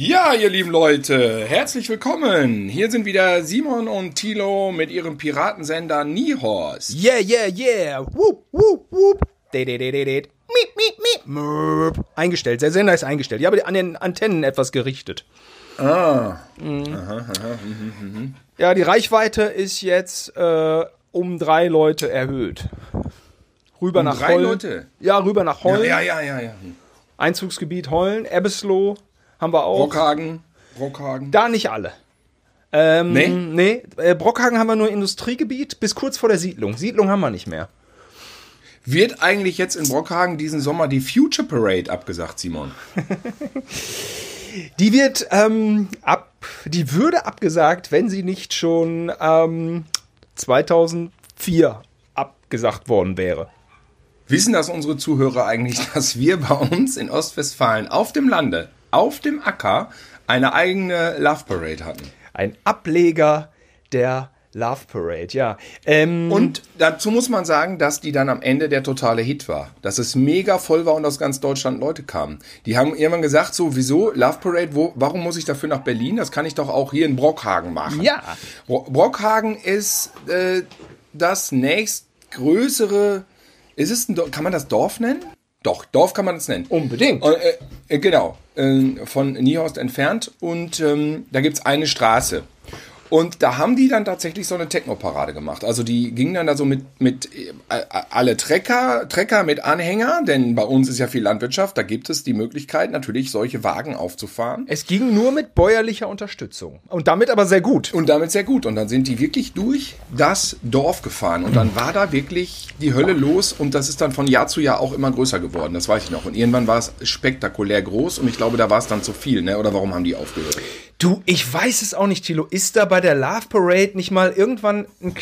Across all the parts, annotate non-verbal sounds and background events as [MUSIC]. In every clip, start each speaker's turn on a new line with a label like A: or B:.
A: Ja, ihr lieben Leute, herzlich willkommen. Hier sind wieder Simon und Tilo mit ihrem Piratensender Niehorst.
B: Yeah, yeah, yeah. Whoop, whoop, whoop. De, de, de, de, de. Miep, miep, miep. Mörp. Eingestellt. Der Sender ist eingestellt. Ich habe an den Antennen etwas gerichtet.
A: Ah,
B: Ja, die Reichweite ist jetzt äh, um drei Leute erhöht. Rüber nach
A: drei
B: Hollen.
A: Leute?
B: Ja, rüber nach
A: ja,
B: Hollen.
A: ja, ja, ja. ja.
B: Einzugsgebiet Hollen, Ebbesloh haben wir auch.
A: Brockhagen, Brockhagen.
B: Da nicht alle. Ähm,
A: Nee?
B: Nee, äh, Brockhagen haben wir nur Industriegebiet bis kurz vor der Siedlung. Siedlung haben wir nicht mehr.
A: Wird eigentlich jetzt in Brockhagen diesen Sommer die Future Parade abgesagt, Simon? [LAUGHS]
B: Die wird ähm, ab, die würde abgesagt, wenn sie nicht schon ähm, 2004 abgesagt worden wäre.
A: Wissen das unsere Zuhörer eigentlich, [LAUGHS] dass wir bei uns in Ostwestfalen auf dem Lande, auf dem Acker, eine eigene Love Parade hatten?
B: Ein Ableger der Love Parade, ja. Ähm,
A: Und dazu muss man sagen, dass die dann am Ende der totale Hit war. Dass es mega voll war und aus ganz Deutschland Leute kamen. Die haben irgendwann gesagt, so, wieso Love Parade, wo, warum muss ich dafür nach Berlin? Das kann ich doch auch hier in Brockhagen machen.
B: Ja.
A: Bro Brockhagen ist äh, das nächstgrößere, ist es ein kann man das Dorf nennen? Doch, Dorf kann man es nennen.
B: unbedingt.
A: Und, äh, äh, genau, äh, von Niehorst entfernt und ähm, da gibt's eine Straße. Und da haben die dann tatsächlich so eine Techno-Parade gemacht. Also die gingen dann da so mit, mit äh, alle Trecker, Trecker mit Anhänger, denn bei uns ist ja viel Landwirtschaft, da gibt es die Möglichkeit natürlich solche Wagen aufzufahren.
B: Es ging nur mit bäuerlicher Unterstützung. Und damit aber sehr gut.
A: Und damit sehr gut. Und dann sind die wirklich durch das Dorf gefahren. Und dann war da wirklich die Hölle los. Und das ist dann von Jahr zu Jahr auch immer größer geworden. Das weiß ich noch. Und irgendwann war es spektakulär groß. Und ich glaube, da war es dann zu viel. Ne? Oder warum haben die aufgehört?
B: Du, ich weiß es auch nicht, Tilo. Ist da bei der Love Parade nicht mal irgendwann ein,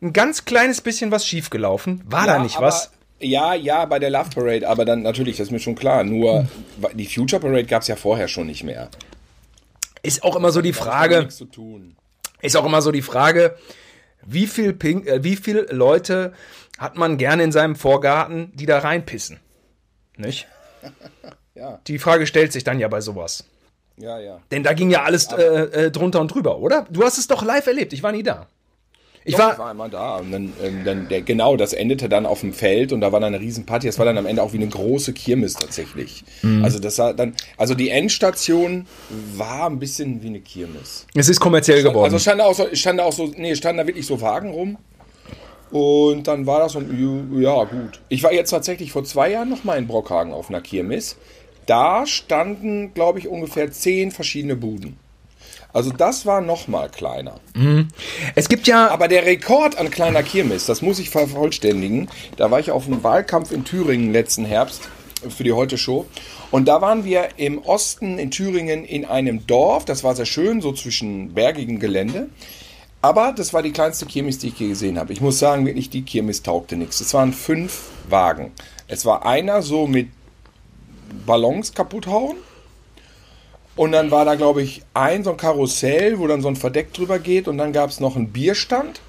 B: ein ganz kleines bisschen was schiefgelaufen? War da nicht was?
A: Ja, ja, bei der Love Parade. Aber dann natürlich, das ist mir schon klar. Nur die Future Parade gab es ja vorher schon nicht mehr.
B: Ist auch immer so die Frage, ist auch immer so die Frage, wie viel, Pink, äh, wie viel Leute hat man gerne in seinem Vorgarten, die da reinpissen? Nicht? [LAUGHS]
A: Ja,
B: Die Frage stellt sich dann ja bei sowas.
A: Ja, ja.
B: Denn da ging ja alles äh, äh, drunter und drüber, oder? Du hast es doch live erlebt. Ich war nie da. Ich
A: Doch,
B: war,
A: ich war einmal da und dann, ähm, dann der, genau, das endete dann auf dem Feld und da war dann eine Riesenparty. Das war dann am Ende auch wie eine große Kirmes tatsächlich.
B: Mhm.
A: Also das war dann, also die Endstation war ein bisschen wie eine Kirmes.
B: es ist kommerziell geworden.
A: Also stand da auch so, stand da auch so, nee, standen da wirklich so Wagen rum. Und dann war das so, ja gut. Ich war jetzt tatsächlich vor zwei Jahren noch mal in Brockhagen auf einer Kirmes. Da standen, glaube ich, ungefähr zehn verschiedene Buden. Also das war noch mal kleiner.
B: es gibt ja,
A: Aber der Rekord an kleiner Kirmes, das muss ich vervollständigen. Da war ich auf dem Wahlkampf in Thüringen letzten Herbst für die Heute Show. Und da waren wir im Osten in Thüringen in einem Dorf. Das war sehr schön, so zwischen bergigem Gelände. Aber das war die kleinste Kirmes, die ich je gesehen habe. Ich muss sagen, wirklich, die Kirmes taugte nichts. Es waren fünf Wagen. Es war einer so mit Ballons kaputt hauen. Und dann war da, glaube ich, ein so ein Karussell, wo dann so ein Verdeck drüber geht. Und dann gab es noch einen Bierstand.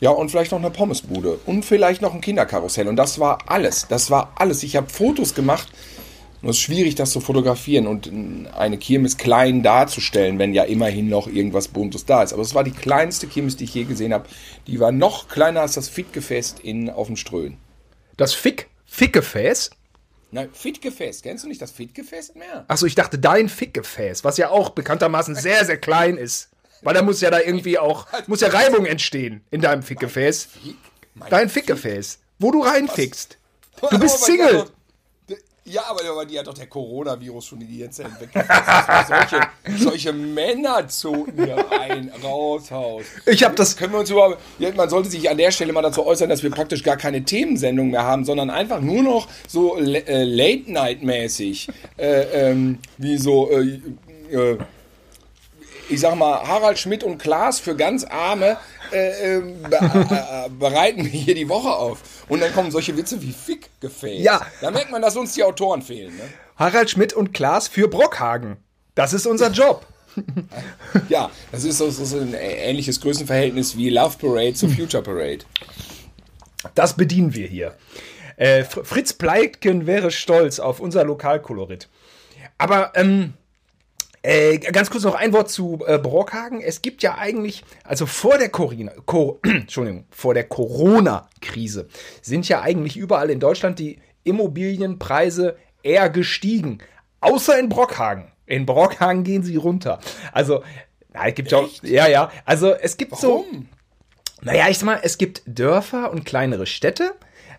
A: Ja, und vielleicht noch eine Pommesbude. Und vielleicht noch ein Kinderkarussell. Und das war alles. Das war alles. Ich habe Fotos gemacht. Nur es ist schwierig, das zu fotografieren und eine Kirmes klein darzustellen, wenn ja immerhin noch irgendwas Buntes da ist. Aber es war die kleinste Kirmes, die ich je gesehen habe. Die war noch kleiner als das Fickgefäß in auf dem Ströhen.
B: das Fick, Fickgefäß.
A: Nein, Fittgefäß. Kennst du nicht das Fittgefäß mehr?
B: Achso, ich dachte dein Fickgefäß, was ja auch bekanntermaßen sehr, sehr klein ist. Weil da muss ja da irgendwie auch, muss ja Reibung entstehen in deinem Fickgefäß.
A: Mein
B: Dein Fickgefäß, wo du reinfickst. Du bist Single.
A: Ja, aber, die hat doch der Coronavirus schon in die ganze Zeit weggefressen. solche, solche Männerzoten hier rein, raus, Haus.
B: Ich hab das-
A: Können wir uns überhaupt. Man sollte sich an der Stelle mal dazu äußern, dass wir praktisch gar keine Themensendung mehr haben, sondern einfach nur noch so äh, Late-Night-mäßig. Äh, ähm, wie so. Äh, äh, ich sag mal, Harald Schmidt und Klaas für ganz Arme äh, äh, be äh, bereiten wir hier die Woche auf. Und dann kommen solche Witze wie Fickgefäß.
B: Ja.
A: Da merkt man, dass uns die Autoren fehlen. Ne?
B: Harald Schmidt und Klaas für Brockhagen. Das ist unser Job. [LAUGHS]
A: Ja, das ist so, so, ein ähnliches Größenverhältnis wie Love Parade zu Future Parade.
B: Das bedienen wir hier. Äh, Fr- Fritz Pleitgen wäre stolz auf unser Lokalkolorit. Aber ähm, Äh, ganz kurz noch ein Wort zu äh, Brockhagen. Es gibt ja eigentlich, also vor der Corona, Co [CLEARS THROAT] Entschuldigung, vor der Corona-Krise sind ja eigentlich überall in Deutschland die Immobilienpreise eher gestiegen. Außer in Brockhagen. In Brockhagen gehen sie runter. Also, na, es gibt ja auch, ja, ja. Also es gibt so.
A: Warum?
B: Naja, ich sag mal, es gibt Dörfer und kleinere Städte.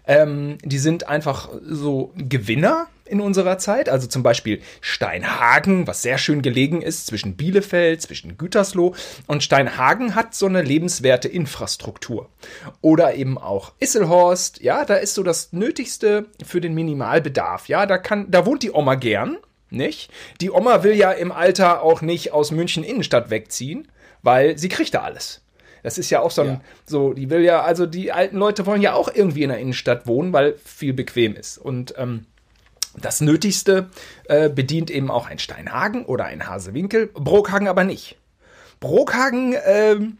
B: Ähm, die sind einfach so Gewinner in unserer Zeit. Also zum Beispiel Steinhagen, was sehr schön gelegen ist zwischen Bielefeld, zwischen Gütersloh. Und Steinhagen hat so eine lebenswerte Infrastruktur. Oder eben auch Isselhorst. Ja, da ist so das Nötigste für den Minimalbedarf. Ja, da kann, da wohnt die Oma gern. Nicht? Die Oma will ja im Alter auch nicht aus München Innenstadt wegziehen, weil sie kriegt da alles. Das ist ja auch so ein,
A: Ja.
B: so, die will ja, also die alten Leute wollen ja auch irgendwie in der Innenstadt wohnen, weil viel bequem ist. Und ähm, das Nötigste äh, bedient eben auch ein Steinhagen oder ein Hasewinkel, Brockhagen aber nicht. Brockhagen ähm,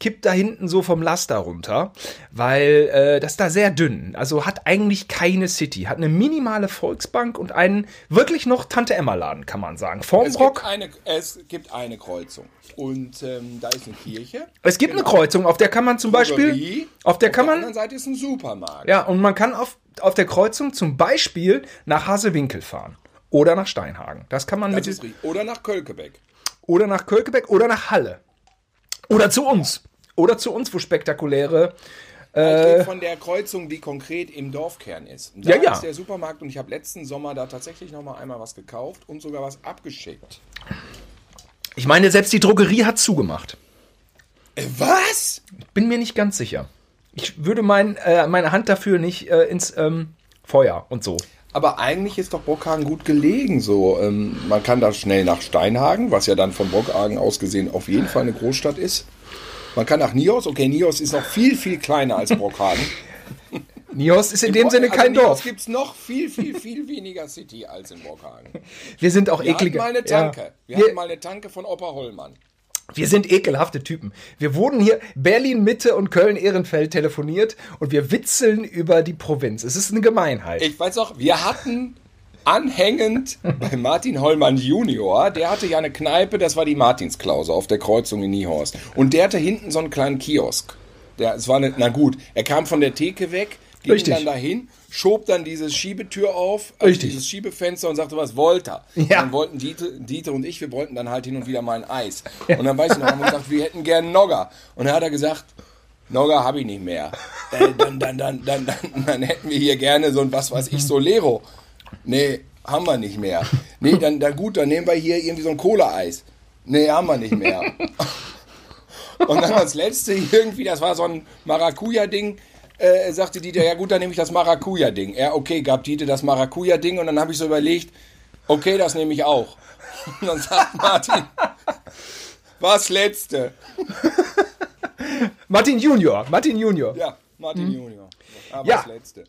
B: kippt da hinten so vom Laster runter, weil äh, das da sehr dünn, also hat eigentlich keine City, hat eine minimale Volksbank und einen wirklich noch Tante Emma Laden, kann man sagen. Vorm
A: Es
B: Brock.
A: gibt, eine, es gibt eine Kreuzung. Und ähm, da ist eine Kirche.
B: Es gibt eine Kreuzung, auf der kann man zum Beispiel,
A: Drogerie.
B: auf der kann
A: Auf der
B: man,
A: anderen Seite ist ein Supermarkt.
B: ja, und man kann auf, auf der Kreuzung zum Beispiel nach Hasewinkel fahren oder nach Steinhagen. Das kann man
A: Das
B: mit,
A: ist richtig. Oder nach Kölkebeck.
B: oder nach Kölkebeck oder nach Halle. Oder zu uns. Oder zu uns, wo spektakuläre.
A: ich rede von der Kreuzung, die konkret im Dorfkern ist. Und Da
B: Äh. Ja, ja.
A: ist der Supermarkt und ich habe letzten Sommer da tatsächlich noch mal einmal was gekauft und sogar was abgeschickt.
B: Ich meine, selbst die Drogerie hat zugemacht.
A: Äh, was?
B: Bin mir nicht ganz sicher. Ich würde mein, äh, meine Hand dafür nicht äh, ins ähm, Feuer und so.
A: Aber eigentlich ist doch Brockhagen gut gelegen. So, ähm, man kann da schnell nach Steinhagen, was ja dann von Brockhagen aus gesehen auf jeden Fall eine Großstadt ist. Man kann nach Nios. Okay, Nios ist noch viel, viel kleiner als Brockhagen. [LAUGHS]
B: Nios ist in dem Sinne kein
A: Nios
B: Dorf.
A: gibt es noch viel, viel, viel weniger City als in Brockhagen. [LAUGHS]
B: Wir sind auch
A: Wir hatten
B: eklige.
A: mal eine
B: Ja.
A: Tanke. Wir,
B: Wir,
A: hatten mal eine Tanke von Opa Hollmann.
B: Wir sind ekelhafte Typen. Wir wurden hier Berlin Mitte und Köln Ehrenfeld telefoniert und wir witzeln über die Provinz. Es ist eine Gemeinheit.
A: Ich weiß auch, wir hatten anhängend bei Martin Hollmann Junior, der hatte ja eine Kneipe, das war die Martinsklause auf der Kreuzung in Niehorst. Und der hatte hinten so einen kleinen Kiosk. Der, es war eine, na gut, er kam von der Theke weg, ging
B: Richtig.
A: dann dahin, schob dann diese Schiebetür auf, also
B: Richtig.
A: dieses Schiebefenster und sagte, was wollt er? Und
B: Ja.
A: dann wollten Dieter, Dieter und ich, wir wollten dann halt hin und wieder mal ein Eis. Und dann weiß ich noch, haben wir gesagt, wir hätten gern Nogger. Und dann hat er gesagt, Nogger habe ich nicht mehr. Äh, dann, dann, dann, dann, dann, dann hätten wir hier gerne so ein, was weiß ich, Solero. Nee, haben wir nicht mehr. Nee, dann, dann gut, dann nehmen wir hier irgendwie so ein Cola-Eis. Nee, haben wir nicht mehr. [LAUGHS] Und dann als letzte irgendwie, das war so ein Maracuja-Ding, äh, sagte Dieter, ja gut, dann nehme ich das Maracuja-Ding. Ja, okay, gab Dieter das Maracuja-Ding und dann habe ich so überlegt, okay, das nehme ich auch. Und dann sagt Martin, was letzte? [LAUGHS]
B: Martin Junior. Martin Junior.
A: Ja, Martin Junior. Aber
B: Mhm. Ja.
A: das letzte.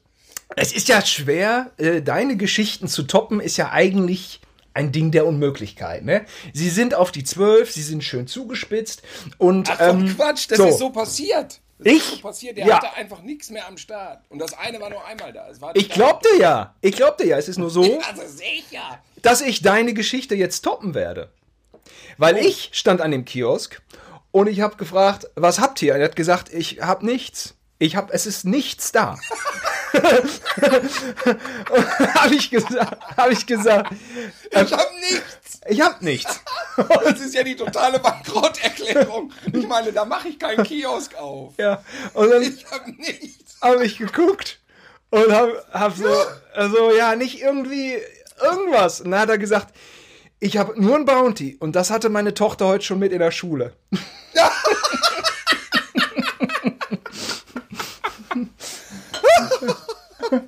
B: Es ist ja schwer, äh, deine Geschichten zu toppen, ist ja eigentlich ein Ding der Unmöglichkeit. Ne? Sie sind auf die zwölf, sie sind schön zugespitzt und
A: Ach, ähm, Quatsch, das
B: so.
A: ist so passiert. Das
B: Ich?
A: so passiert. Der
B: Ja.
A: hatte einfach nichts mehr am Start. Und das eine war nur einmal da. Es war
B: Ich glaubte ja, ich glaubte ja, es ist nur so, [LAUGHS]
A: Also sicher.
B: dass ich deine Geschichte jetzt toppen werde. Weil ich stand an dem Kiosk und ich habe gefragt, was habt ihr? Und er hat gesagt, ich habe nichts. Ich habe, es ist nichts da. [LAUGHS] [LAUGHS] habe ich gesagt, habe ich gesagt,
A: Ich hab nichts.
B: ich habe nichts. [LAUGHS]
A: Das ist ja die totale Bankrotterklärung. Ich meine, da mache ich keinen Kiosk auf.
B: Ja, und dann
A: Ich hab nichts.
B: habe ich geguckt und habe hab so, also ja, nicht irgendwie irgendwas. Und dann hat er gesagt, ich habe nur ein Bounty und das hatte meine Tochter heute schon mit in der Schule. [LAUGHS] [LAUGHS]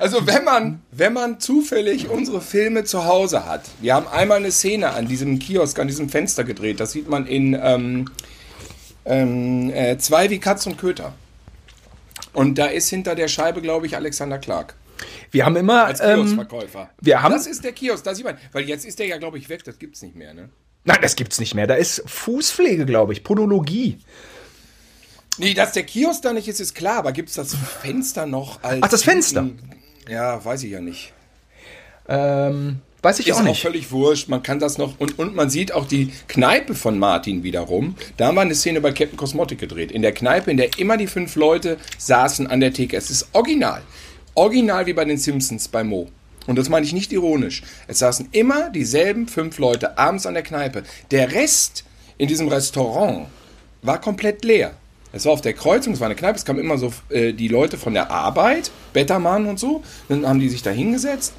A: Also wenn man, wenn man zufällig unsere Filme zu Hause hat, wir haben einmal eine Szene an diesem Kiosk, an diesem Fenster gedreht, das sieht man in ähm, ähm, äh, zwei wie Katz und Köter. Und da ist hinter der Scheibe, glaube ich, Alexander Clark
B: Wir haben immer
A: als
B: ähm,
A: Kioskverkäufer.
B: wir haben-
A: das ist der Kiosk, da sieht man, weil jetzt ist der ja, glaube ich, weg, das gibt's nicht mehr, ne?
B: Nein, das gibt's nicht mehr. Da ist Fußpflege, glaube ich, Podologie.
A: Nee, dass der Kiosk da nicht ist, ist klar, aber gibt's das Fenster noch als.
B: Ach, das Fenster?
A: Ja, weiß ich ja nicht.
B: Ähm, Weiß ich
A: ist
B: auch nicht.
A: völlig wurscht. Man kann das noch. Und, und man sieht auch die Kneipe von Martin wiederum. Da haben wir eine Szene bei Captain Cosmotic gedreht. In der Kneipe, in der immer die fünf Leute saßen an der Theke. Es ist original. Original wie bei den Simpsons bei Mo. Und das meine ich nicht ironisch. Es saßen immer dieselben fünf Leute abends an der Kneipe. Der Rest in diesem Restaurant war komplett leer. Es war auf der Kreuzung, es war eine Kneipe, es kamen immer so äh, die Leute von der Arbeit, Bettermann und so. Dann haben die sich da hingesetzt.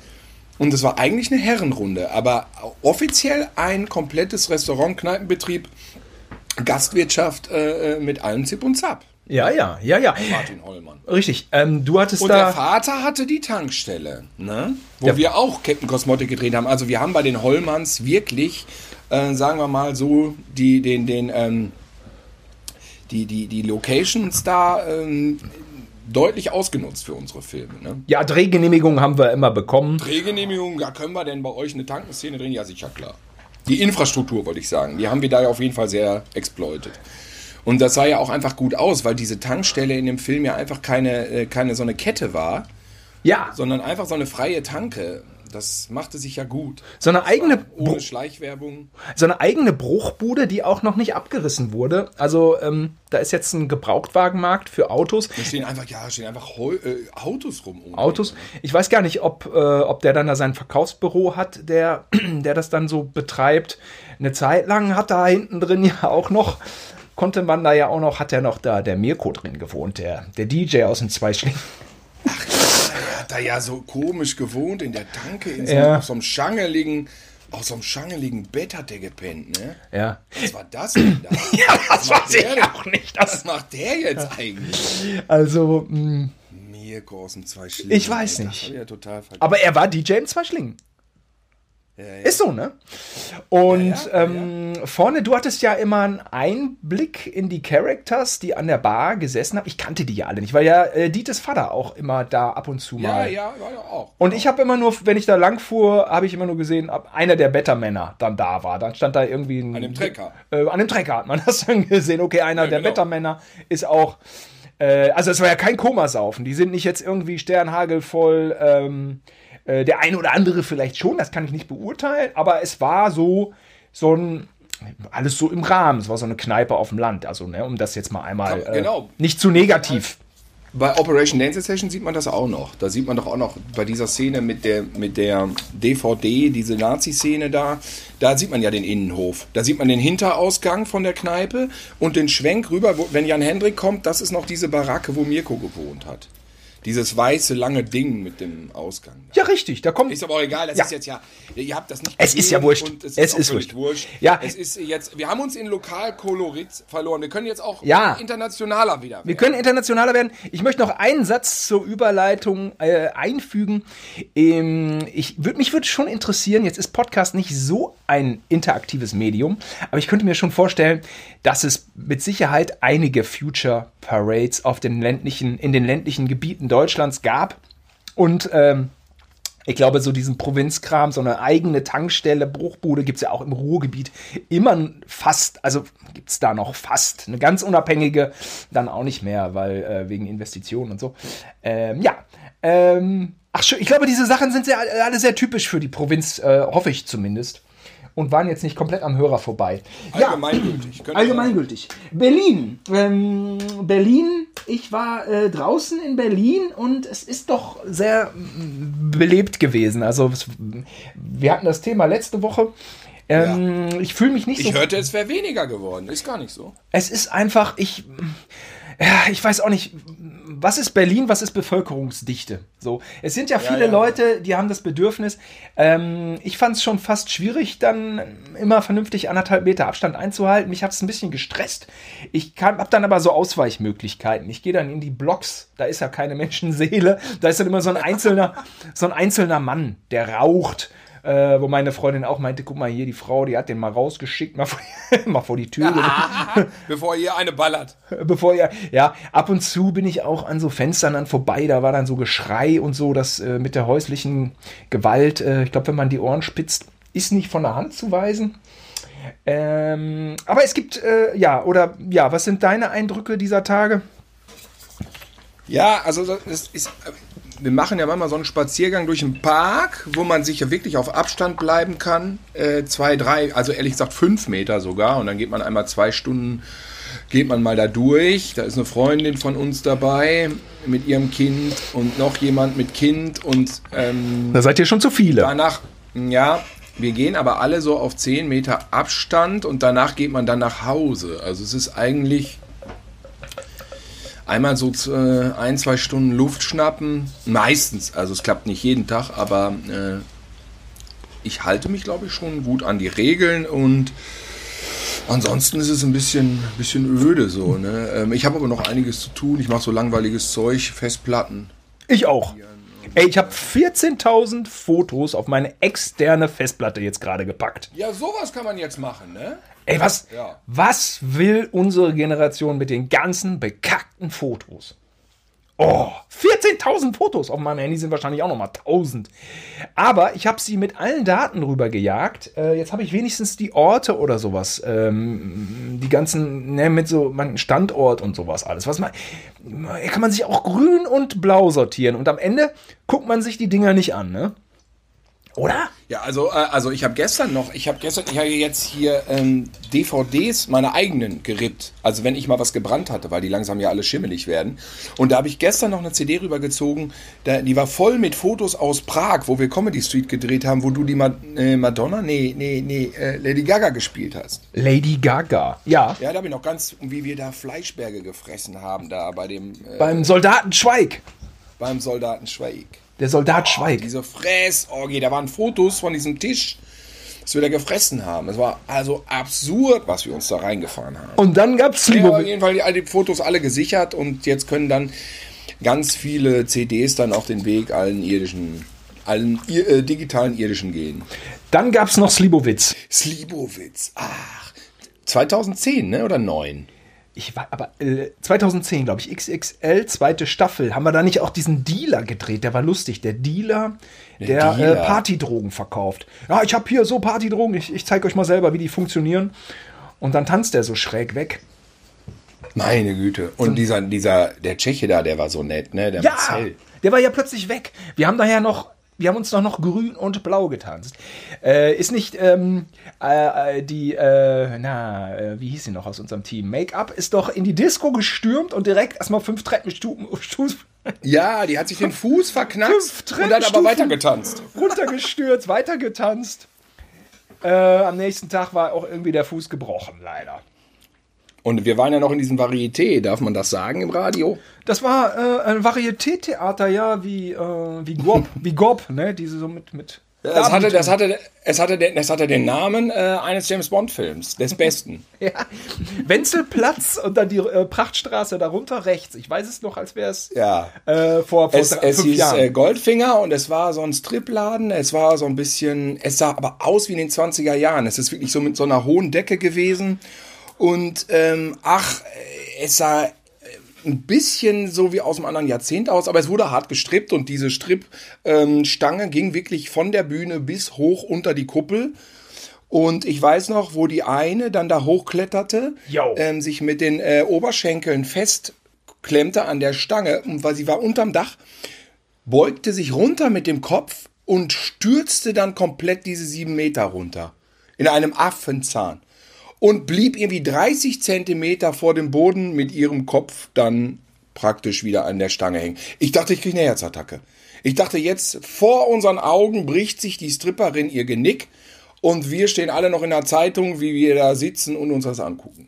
A: Und es war eigentlich eine Herrenrunde, aber offiziell ein komplettes Restaurant-Kneipenbetrieb, Gastwirtschaft äh, äh, mit allem Zip und Zap.
B: Ja, ja, ja, ja.
A: Martin Hollmann.
B: Richtig. Ähm, du hattest
A: Und
B: da.
A: der Vater hatte die Tankstelle, ne? wo
B: Ja.
A: wir auch Captain Cosmotic gedreht haben. Also wir haben bei den Hollmanns wirklich, äh, sagen wir mal so, die, den, den, ähm, die, die, die Locations da ähm, deutlich ausgenutzt für unsere Filme. Ne?
B: ja, Drehgenehmigungen haben wir immer bekommen.
A: Drehgenehmigung, ja, können wir denn bei euch eine Tankenszene drehen? Ja, sicher, klar. Die Infrastruktur, wollte ich sagen, die haben wir da ja auf jeden Fall sehr exploitet. Und das sah ja auch einfach gut aus, weil diese Tankstelle in dem Film ja einfach keine, äh, keine so eine Kette war,
B: Ja,
A: sondern einfach so eine freie Tanke. Das machte sich ja gut.
B: so eine eigene,
A: Ohne Schleichwerbung.
B: so eine eigene Bruchbude, die auch noch nicht abgerissen wurde. Also ähm, da ist jetzt ein Gebrauchtwagenmarkt für Autos.
A: Da stehen einfach, ja, stehen einfach Heu äh, Autos rum.
B: Autos. Ich weiß gar nicht, ob, äh, ob der dann da sein Verkaufsbüro hat, der, [CLEARS THROAT] der das dann so betreibt. Eine Zeit lang hat da hinten drin ja auch noch, konnte man da ja auch noch, hat ja noch da der Mirko drin gewohnt, der, der DJ aus den Zweischlingen.
A: Er hat da ja so komisch gewohnt in der Tanke, in so,
B: Ja.
A: auf so einem schangeligen, auf so einem schangeligen Bett hat der gepennt, ne?
B: Ja.
A: Was war das denn da? [LAUGHS]
B: Ja, das weiß ich
A: denn?
B: auch nicht.
A: Was
B: Das,
A: macht der jetzt eigentlich?
B: also, mh,
A: Mirko aus dem zwei Schlingen.
B: Ich weiß nicht.
A: Ja
B: aber er war DJ in Zweischlingen.
A: Ja, ja.
B: Ist so, ne? Und
A: Ja, ja,
B: ähm, vorne, du hattest ja immer einen Einblick in die Characters, die an der Bar gesessen haben. Ich kannte die ja alle nicht, weil ja äh, Dietes Vater auch immer da ab und zu
A: ja,
B: mal.
A: ja, war ja auch.
B: Und ich habe immer nur, wenn ich da lang fuhr, habe ich immer nur gesehen, ob einer der Bettermänner dann da war. Dann stand da irgendwie ein.
A: An dem Trecker.
B: Äh, an dem Trecker hat man [LAUGHS] das dann gesehen. Okay, einer der
A: genau.
B: Bettermänner ist auch. Äh, also, es war ja kein Komasaufen. Die sind nicht jetzt irgendwie sternhagelvoll. Ähm, äh, der eine oder andere vielleicht schon, das kann ich nicht beurteilen. Aber es war so, so ein. Alles so im Rahmen. Es war so eine Kneipe auf dem Land. Also, ne, um das jetzt mal einmal.
A: Ja, genau.
B: Äh, nicht zu negativ.
A: Bei Operation Dance Session sieht man das auch noch. Da sieht man doch auch noch bei dieser Szene mit der, mit der DVD, diese Nazi-Szene da, da sieht man ja den Innenhof. Da sieht man den Hinterausgang von der Kneipe und den Schwenk rüber, wo, wenn Jan Hendrik kommt, das ist noch diese Baracke, wo Mirko gewohnt hat. Dieses weiße, lange Ding mit dem Ausgang. Da.
B: Ja, richtig. Da kommt.
A: Ist aber auch egal, das
B: Ja.
A: ist jetzt ja, ihr habt das nicht
B: Es ist ja wurscht.
A: Es ist,
B: Es ist
A: völlig
B: wurscht.
A: wurscht.
B: Ja.
A: Es ist jetzt, wir haben uns in Lokalkolorit verloren. Wir können jetzt auch
B: Ja.
A: internationaler wieder
B: Wir können internationaler werden. Ich möchte noch einen Satz zur Überleitung äh, einfügen. Ähm, ich würd, mich würde schon interessieren, jetzt ist Podcast nicht so ein interaktives Medium, aber ich könnte mir schon vorstellen, dass es mit Sicherheit einige Future Parades auf den ländlichen, in den ländlichen Gebieten Deutschlands gab. Und ähm, ich glaube, so diesen Provinzkram, so eine eigene Tankstelle, Bruchbude gibt es ja auch im Ruhrgebiet immer fast, also gibt es da noch fast. Eine ganz unabhängige dann auch nicht mehr, weil äh, wegen Investitionen und so. Ähm, ja, ähm, ach schön, ich glaube, diese Sachen sind sehr, alle sehr typisch für die Provinz, äh, hoffe ich zumindest. Und waren jetzt nicht komplett am Hörer vorbei.
A: Allgemeingültig. Könnte
B: Allgemeingültig. Berlin. Ähm, Berlin. Ich war äh, draußen in Berlin und es ist doch sehr mm, belebt gewesen. Also es, wir hatten das Thema letzte Woche. Ähm, Ich fühle mich nicht
A: Ich
B: so.
A: hörte, es wäre weniger geworden. Ist gar nicht so.
B: Es ist einfach, ich, ja, ich weiß auch nicht, was ist Berlin, was ist Bevölkerungsdichte? So, es sind ja viele
A: ja.
B: Leute, die haben das Bedürfnis. Ähm, ich fand es schon fast schwierig, dann immer vernünftig anderthalb Meter Abstand einzuhalten. Mich hat es ein bisschen gestresst. Ich habe dann aber so Ausweichmöglichkeiten. Ich gehe dann in die Blocks, da ist ja keine Menschenseele. Da ist dann immer so ein einzelner, so ein einzelner Mann, der raucht. Äh, wo meine Freundin auch meinte, guck mal hier, die Frau, die hat den mal rausgeschickt, mal vor, [LAUGHS] mal vor die Tür. [LAUGHS]
A: Bevor ihr eine ballert.
B: Bevor ihr, ja, ab und zu bin ich auch an so Fenstern dann vorbei, da war dann so Geschrei und so, das äh, mit der häuslichen Gewalt, äh, ich glaube, wenn man die Ohren spitzt, ist nicht von der Hand zu weisen. Ähm, aber es gibt, äh, ja, oder, ja, was sind deine Eindrücke dieser Tage?
A: Ja, also das ist. Wir machen ja manchmal so einen Spaziergang durch den Park, wo man sich ja wirklich auf Abstand bleiben kann. Äh, zwei, drei, also ehrlich gesagt fünf Meter sogar. Und dann geht man einmal zwei Stunden, geht man mal da durch. Da ist eine Freundin von uns dabei mit ihrem Kind und noch jemand mit Kind. Und ähm,
B: Da seid ihr schon zu viele.
A: danach, ja, wir gehen aber alle so auf zehn Meter Abstand und danach geht man dann nach Hause. Also es ist eigentlich einmal so äh, ein, zwei Stunden Luft schnappen. Meistens, also es klappt nicht jeden Tag, aber äh, ich halte mich, glaube ich, schon gut an die Regeln und ansonsten ist es ein bisschen, bisschen öde so. Ne? Ähm, ich habe aber noch einiges zu tun. Ich mache so langweiliges Zeug, Festplatten.
B: Ich auch. Ey, ich habe 14.000 Fotos auf meine externe Festplatte jetzt gerade gepackt.
A: Ja, sowas kann man jetzt machen, ne?
B: Ey, was,
A: Ja.
B: was will unsere Generation mit den ganzen bekackten Fotos? Oh, 14.000 Fotos auf meinem Handy sind wahrscheinlich auch nochmal 1.000. Aber ich habe sie mit allen Daten rübergejagt. Äh, jetzt habe ich wenigstens die Orte oder sowas. Ähm, die ganzen, ne, mit so meinem Standort und sowas alles. Was man, kann man sich auch grün und blau sortieren. Und am Ende guckt man sich die Dinger nicht an, ne? Oder?
A: Ja, also, äh, also ich habe gestern noch, ich habe gestern, ich habe jetzt hier ähm, DVDs, meine eigenen, gerippt. Also wenn ich mal was gebrannt hatte, weil die langsam ja alle schimmelig werden. Und da habe ich gestern noch eine CD rübergezogen, da, die war voll mit Fotos aus Prag, wo wir Comedy Street gedreht haben, wo du die Ma äh, Madonna, nee, nee, nee, äh, Lady Gaga gespielt hast.
B: Lady Gaga. Ja.
A: Ja, da habe ich noch ganz, wie wir da Fleischberge gefressen haben, da bei dem, äh,
B: Beim Soldaten Schweig.
A: beim Soldaten Schweig.
B: Der Soldat Schweig.
A: Diese Fressorgie, da waren Fotos von diesem Tisch, das wir da gefressen haben. Es war also absurd, was wir uns da reingefahren haben.
B: Und dann gab's
A: Ja,
B: Liebe.
A: auf jeden Fall die, die Fotos alle gesichert und jetzt können dann ganz viele CDs dann auf den Weg allen irdischen, allen ir- äh, digitalen irdischen gehen.
B: Dann gab's noch Slibowitz.
A: Slibowitz, ach, 2010, ne, oder 9?
B: Ich war aber äh, 2010, glaube ich, XXL, zweite Staffel. Haben wir da nicht auch diesen Dealer gedreht? Der war lustig. Der Dealer, der,
A: Dealer.
B: Äh, Partydrogen verkauft. Ja, ich habe hier so Partydrogen. Ich, ich zeige euch mal selber, wie die funktionieren. Und dann tanzt er so schräg weg.
A: Meine Güte. Und dieser, dieser, der Tscheche da, der war so nett, ne, der
B: Ja,
A: Marcel.
B: der war ja plötzlich weg. Wir haben daher noch, wir haben uns doch noch grün und blau getanzt. Äh, ist nicht ähm, äh, äh, die, äh, na, äh, wie hieß sie noch aus unserem Team? Make-up ist doch in die Disco gestürmt und direkt erstmal fünf Treppenstufen Stufen
A: Ja, die hat sich den Fuß verknackt und hat aber weitergetanzt.
B: runtergestürzt, weitergetanzt. Äh, am nächsten Tag war auch irgendwie der Fuß gebrochen, leider.
A: Und wir waren ja noch in diesem Varieté, darf man das sagen im Radio?
B: Das war äh, ein Varieté-Theater, ja, wie, äh, wie Gob, [LAUGHS] wie Gob, ne, diese so mit, mit
A: Das hatte, das hatte, es hatte, den, es hatte den Namen äh, eines James Bond Films, des Besten. [LAUGHS]
B: Ja. Wenzelplatz und dann die äh, Prachtstraße darunter rechts. Ich weiß es noch, als wäre es
A: Ja.
B: äh, vor, vor
A: Es,
B: drei-
A: es
B: fünf
A: hieß
B: Jahren.
A: äh, Goldfinger und es war so ein Stripladen. Es war so ein bisschen, es sah aber aus wie in den 20er Jahren. Es ist wirklich so mit so einer hohen Decke gewesen. Und ähm, ach, es sah äh, ein bisschen so wie aus einem anderen Jahrzehnt aus, aber es wurde hart gestrippt und diese Strippstange ging wirklich von der Bühne bis hoch unter die Kuppel. Und ich weiß noch, wo die eine dann da hochkletterte, ähm, sich mit den äh, Oberschenkeln festklemmte an der Stange, weil sie war unterm Dach, beugte sich runter mit dem Kopf und stürzte dann komplett diese sieben Meter runter. In einem Affenzahn. Und blieb irgendwie 30 Zentimeter vor dem Boden mit ihrem Kopf dann praktisch wieder an der Stange hängen. Ich dachte, ich kriege eine Herzattacke. Ich dachte, jetzt vor unseren Augen bricht sich die Stripperin ihr Genick und wir stehen alle noch in der Zeitung, wie wir da sitzen und uns das angucken.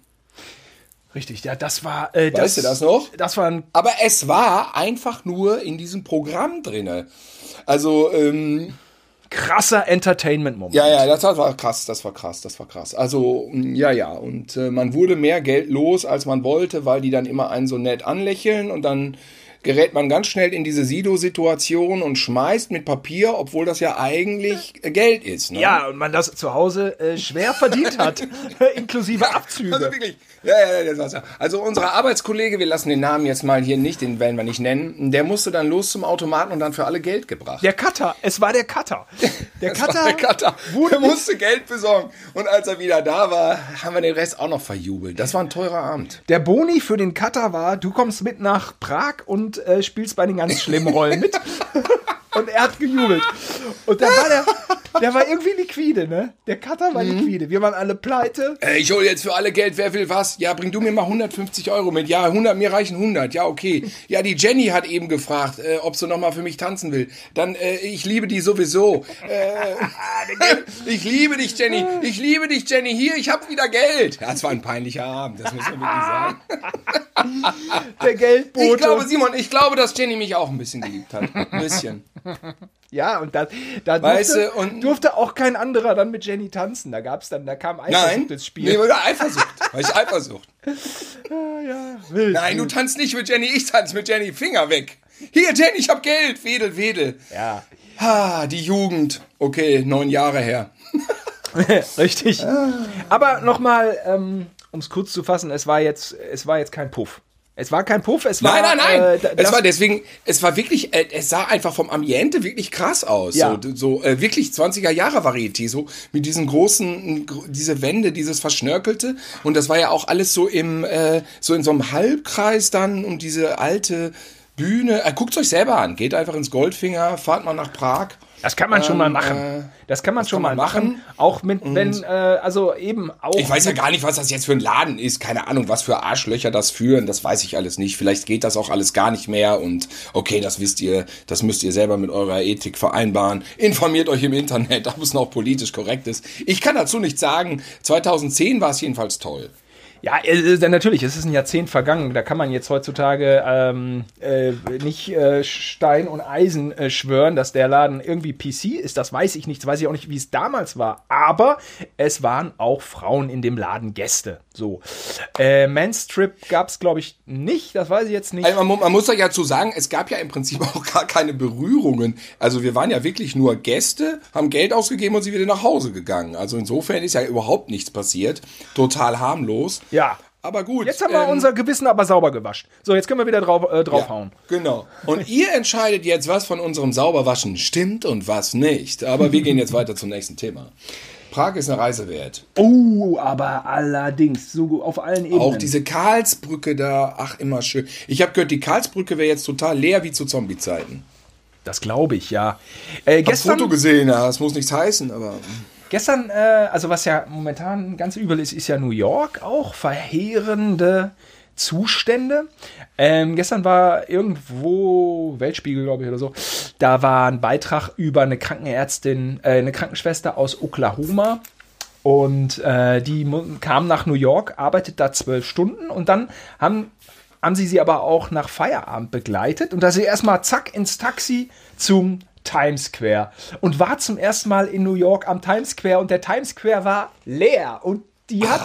B: Richtig, ja, das war. Äh,
A: Weißt du das noch?
B: Das war ein.
A: Aber es war einfach nur in diesem Programm drinne. Also, ähm,
B: Krasser Entertainment-Moment.
A: ja, ja, das war krass, das war krass, das war krass. Also, mm, ja, ja, und äh, man wurde mehr Geld los, als man wollte, weil die dann immer einen so nett anlächeln und dann gerät man ganz schnell in diese Sido-Situation und schmeißt mit Papier, obwohl das ja eigentlich Geld ist. Ne?
B: Ja, und man das zu Hause äh, schwer verdient hat, [LAUGHS] inklusive Abzüge.
A: Also wirklich. Ja, ja, ja, das war's ja. Also unser Arbeitskollege, wir lassen den Namen jetzt mal hier nicht, den werden wir nicht nennen, der musste dann los zum Automaten und dann für alle Geld gebracht.
B: Der Cutter, es war der Cutter. [LAUGHS] Der Cutter,
A: der Cutter.
B: wurde
A: Der musste Geld besorgen. Und als er wieder da war, haben wir den Rest auch noch verjubelt. Das war ein teurer Abend.
B: Der Boni für den Cutter war, du kommst mit nach Prag und und äh, spielst bei den ganz schlimmen Rollen mit. [LAUGHS] und er hat gejubelt. Und dann war der, der war irgendwie liquide, ne? Der Cutter war liquide. Wir waren alle pleite.
A: Äh, ich hole jetzt für alle Geld, wer will was? Ja, bring du mir mal 150 Euro mit. Ja, 100, mir reichen 100. Ja, okay. Ja, die Jenny hat eben gefragt, äh, ob sie noch mal für mich tanzen will. Dann, äh, ich liebe die sowieso. Äh, [LAUGHS] ich liebe dich, Jenny. Ich liebe dich, Jenny. Hier, ich hab wieder Geld. Ja, es war ein peinlicher Abend, das muss man wirklich sagen.
B: Der Geldbote.
A: Ich glaube, Simon, ich glaube, dass Jenny mich auch ein bisschen geliebt hat. Ein bisschen.
B: Ja, und da, da durfte,
A: du, und-
B: durfte auch kein anderer dann mit Jenny tanzen. Da gab's dann, da kam Eifersucht
A: Nein,
B: ins Spiel.
A: nee, war Eifersucht. [LAUGHS] War ich Eifersucht.
B: ja, wild.
A: Nein, du tanzt nicht mit Jenny, ich tanze mit Jenny. Finger weg. Hier, Jenny, ich hab Geld. Wedel, wedel.
B: Ja,
A: Ah, die Jugend. Okay, neun Jahre her. [LAUGHS]
B: richtig.
A: Ah.
B: Aber nochmal, ähm, um es kurz zu fassen, es war jetzt, es war jetzt kein Puff. Es war kein Puff, es war.
A: Nein, nein, nein.
B: Äh,
A: es war deswegen, es war wirklich, äh, es sah einfach vom Ambiente wirklich krass aus.
B: Ja.
A: So, so äh, wirklich 20er Jahre Varieté, so mit diesen großen, gro- diese Wände, dieses Verschnörkelte. Und das war ja auch alles so im, äh, so in so einem Halbkreis dann um diese alte Bühne. Äh, Guckt euch selber an. Geht einfach ins Goldfinger, fahrt mal nach Prag.
B: Das kann man schon mal
A: Ähm,
B: machen.
A: äh,
B: das kann man schon mal
A: kann man
B: machen.
A: machen.
B: Auch mit, wenn, äh, also eben auch.
A: Ich weiß ja gar nicht, was das jetzt für ein Laden ist. Keine Ahnung, was für Arschlöcher das führen. Das weiß ich alles nicht. Vielleicht geht das auch alles gar nicht mehr. Und okay, das wisst ihr, das müsst ihr selber mit eurer Ethik vereinbaren. Informiert euch im Internet, [LAUGHS] ob es noch politisch korrekt ist. Ich kann dazu nichts sagen. 2010 war es jedenfalls toll.
B: Ja, äh, äh, natürlich, es ist ein Jahrzehnt vergangen. Da kann man jetzt heutzutage ähm, äh, nicht äh, Stein und Eisen äh, schwören, dass der Laden irgendwie PC ist. Das weiß ich nicht. Das weiß ich auch nicht, wie es damals war. Aber es waren auch Frauen in dem Laden Gäste. So. Äh, Manstrip gab es, glaube ich, nicht. Das weiß ich jetzt nicht.
A: Also man, man muss doch ja zu sagen, es gab ja im Prinzip [LAUGHS] auch gar keine Berührungen. Also wir waren ja wirklich nur Gäste, haben Geld ausgegeben und sind wieder nach Hause gegangen. Also insofern ist ja überhaupt nichts passiert. Total harmlos.
B: Ja.
A: Aber gut.
B: Jetzt haben wir
A: ähm,
B: unser Gewissen aber sauber gewascht. So, jetzt können wir wieder drauf, äh, draufhauen.
A: Ja, genau. Und [LAUGHS] ihr entscheidet jetzt, was von unserem Sauberwaschen stimmt und was nicht. Aber wir gehen jetzt weiter zum nächsten Thema. Prag ist eine Reise wert.
B: Oh, aber allerdings, so auf allen Ebenen.
A: Auch diese Karlsbrücke da, ach, immer schön. Ich habe gehört, die Karlsbrücke wäre jetzt total leer wie zu Zombie-Zeiten.
B: das glaube ich, ja. Äh, gestern,
A: Foto gesehen, ja, das muss nichts heißen, aber.
B: Gestern, äh, also was ja momentan ganz übel ist, ist ja New York auch verheerende Zustände. Ähm, gestern war irgendwo Weltspiegel, glaube ich, oder so. Da war ein Beitrag über eine Krankenärztin, äh, eine Krankenschwester aus Oklahoma. Und äh, die kam nach New York, arbeitet da zwölf Stunden und dann haben, haben sie sie aber auch nach Feierabend begleitet und da sie erstmal zack ins Taxi zum Times Square und war zum ersten Mal in New York am Times Square und der Times Square war leer und die hat,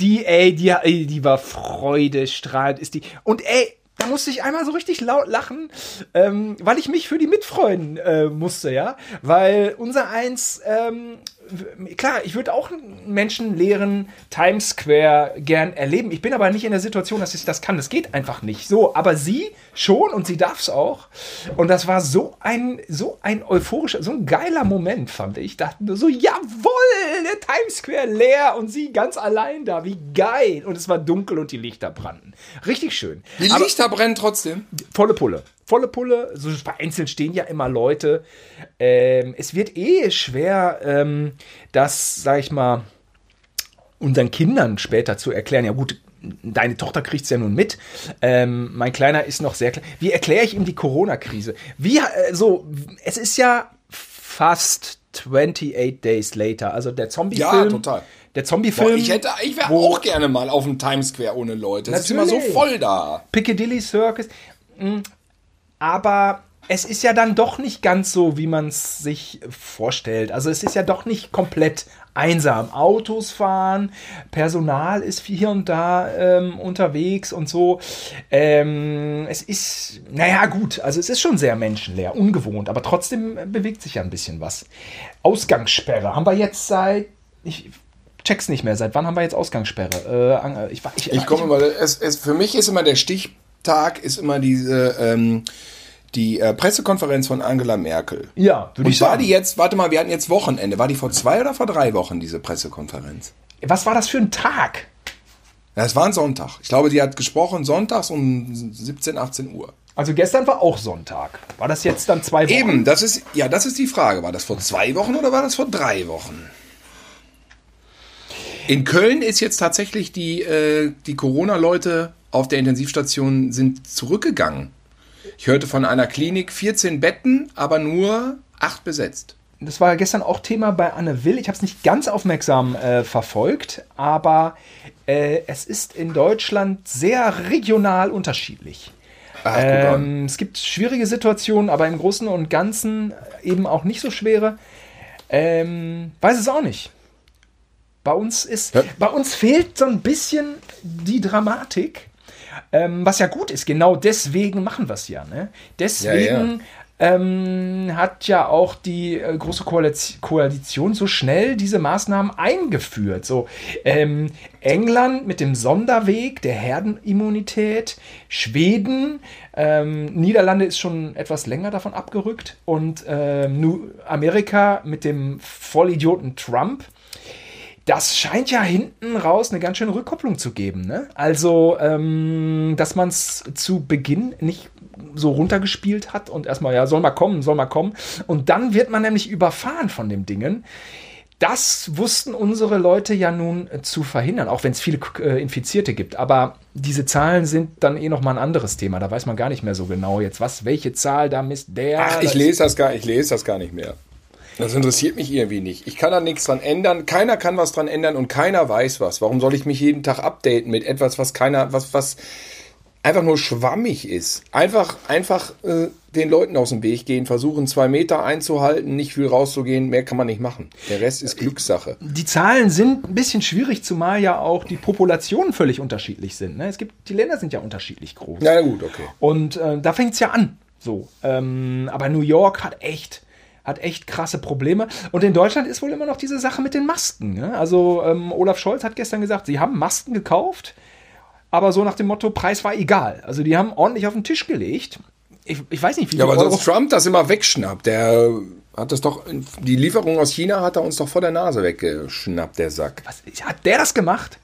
B: die, ey, die, ey, die war freudestrahlend, ist die. Und ey, da musste ich einmal so richtig laut lachen, ähm, weil ich mich für die mitfreuen äh, musste, ja. Weil unser Eins, ähm, klar, ich würde auch einen menschenleeren Times Square gern erleben. Ich bin aber nicht in der Situation, dass ich das kann. Das geht einfach nicht. So, aber sie schon und sie darf es auch. Und das war so ein, so ein euphorischer, so ein geiler Moment, fand ich. Ich dachte nur so, jawohl, der Times Square leer und sie ganz allein da. Wie geil. Und es war dunkel und die Lichter brannten. Richtig schön.
A: Die
B: Aber-
A: Lichter brennen trotzdem.
B: Volle Pulle. Volle Pulle. So vereinzelt stehen ja immer Leute. Ähm, es wird eh schwer, ähm, das, sag ich mal, unseren Kindern später zu erklären. Ja, gut. Deine Tochter kriegt es ja nun mit. Ähm, mein Kleiner ist noch sehr klein. Wie erkläre ich ihm die Corona-Krise? Wie, äh, so, es ist ja fast 28 Days Later. Also der Zombie-Film.
A: Ja, total.
B: Der Zombie-Film.
A: ich hätte, ich wäre auch gerne mal auf dem Times Square ohne Leute. Das ist immer so
B: Natürlich.
A: voll da.
B: Piccadilly Circus. Aber es ist ja dann doch nicht ganz so, wie man es sich vorstellt. Also es ist ja doch nicht komplett einsam. Autos fahren, Personal ist hier und da ähm, unterwegs und so. Ähm, es ist, naja gut, also es ist schon sehr menschenleer, ungewohnt, aber trotzdem bewegt sich ja ein bisschen was. Ausgangssperre haben wir jetzt seit, ich check's nicht mehr, seit wann haben wir jetzt Ausgangssperre? Äh, ich, ich,
A: Ich komme mal, es, es, für mich ist immer der Stichtag, ist immer diese, ähm, die äh, Pressekonferenz von Angela Merkel.
B: Ja, würde
A: Und
B: ich
A: war
B: sagen.
A: die jetzt, warte mal, wir hatten jetzt Wochenende. War die vor zwei oder vor drei Wochen, diese Pressekonferenz?
B: Was war das für ein Tag?
A: Ja, es war ein Sonntag. Ich glaube, die hat gesprochen sonntags um 17, 18 Uhr.
B: Also gestern war auch Sonntag. War das jetzt dann zwei Wochen?
A: Eben, das ist, ja, das ist die Frage. War das vor zwei Wochen oder war das vor drei Wochen? In Köln ist jetzt tatsächlich die, äh, die Corona-Leute auf der Intensivstation sind zurückgegangen. Ich hörte von einer Klinik 14 Betten, aber nur acht besetzt.
B: Das war gestern auch Thema bei Anne Will. Ich habe es nicht ganz aufmerksam äh, verfolgt, aber äh, es ist in Deutschland sehr regional unterschiedlich.
A: Ach.
B: Ähm, es gibt schwierige Situationen, aber im Großen und Ganzen eben auch nicht so schwere. Ähm, weiß es auch nicht. Bei uns ist,
A: Ja.
B: bei uns fehlt so ein bisschen die Dramatik, ähm, was ja gut ist. Genau deswegen machen wir es ja. Ne? Deswegen Ähm, hat ja auch die äh, große Koalition, Koalition so schnell diese Maßnahmen eingeführt. So ähm, England mit dem Sonderweg der Herdenimmunität, Schweden, ähm, Niederlande ist schon etwas länger davon abgerückt und Nu- Amerika mit dem Vollidioten Trump das scheint ja hinten raus eine ganz schöne Rückkopplung zu geben. Ne? Also, ähm, dass man es zu Beginn nicht so runtergespielt hat und erstmal, ja, soll mal kommen, soll mal kommen. Und dann wird man nämlich überfahren von dem Dingen. Das wussten unsere Leute ja nun zu verhindern, auch wenn es viele äh, Infizierte gibt. Aber diese Zahlen sind dann eh noch mal ein anderes Thema. Da weiß man gar nicht mehr so genau jetzt, was, welche Zahl da misst der.
A: Ach, ich lese das gar, ich lese das gar nicht mehr. Das interessiert mich irgendwie nicht. Ich kann da nichts dran ändern. Keiner kann was dran ändern und keiner weiß was. Warum soll ich mich jeden Tag updaten mit etwas, was keiner, was, was einfach nur schwammig ist? Einfach, einfach äh, den Leuten aus dem Weg gehen, versuchen zwei Meter einzuhalten, nicht viel rauszugehen. Mehr kann man nicht machen. Der Rest ist Glückssache.
B: Die Zahlen sind ein bisschen schwierig, zumal ja auch die Populationen völlig unterschiedlich sind. Ne? Es gibt, die Länder sind ja unterschiedlich groß.
A: Na gut, okay.
B: Und äh, da fängt es ja an. So. Ähm, aber New York hat echt, hat echt krasse Probleme. Und in Deutschland ist wohl immer noch diese Sache mit den Masken. Ne? Also ähm, Olaf Scholz hat gestern gesagt, sie haben Masken gekauft, aber so nach dem Motto, Preis war egal. Also die haben ordentlich auf den Tisch gelegt. Ich, ich weiß nicht, wie
A: Ja, aber
B: Euro-
A: sonst Trump das immer wegschnappt. Der hat das doch, die Lieferung aus China hat er uns doch vor der Nase weggeschnappt, der Sack.
B: Was, hat der das gemacht?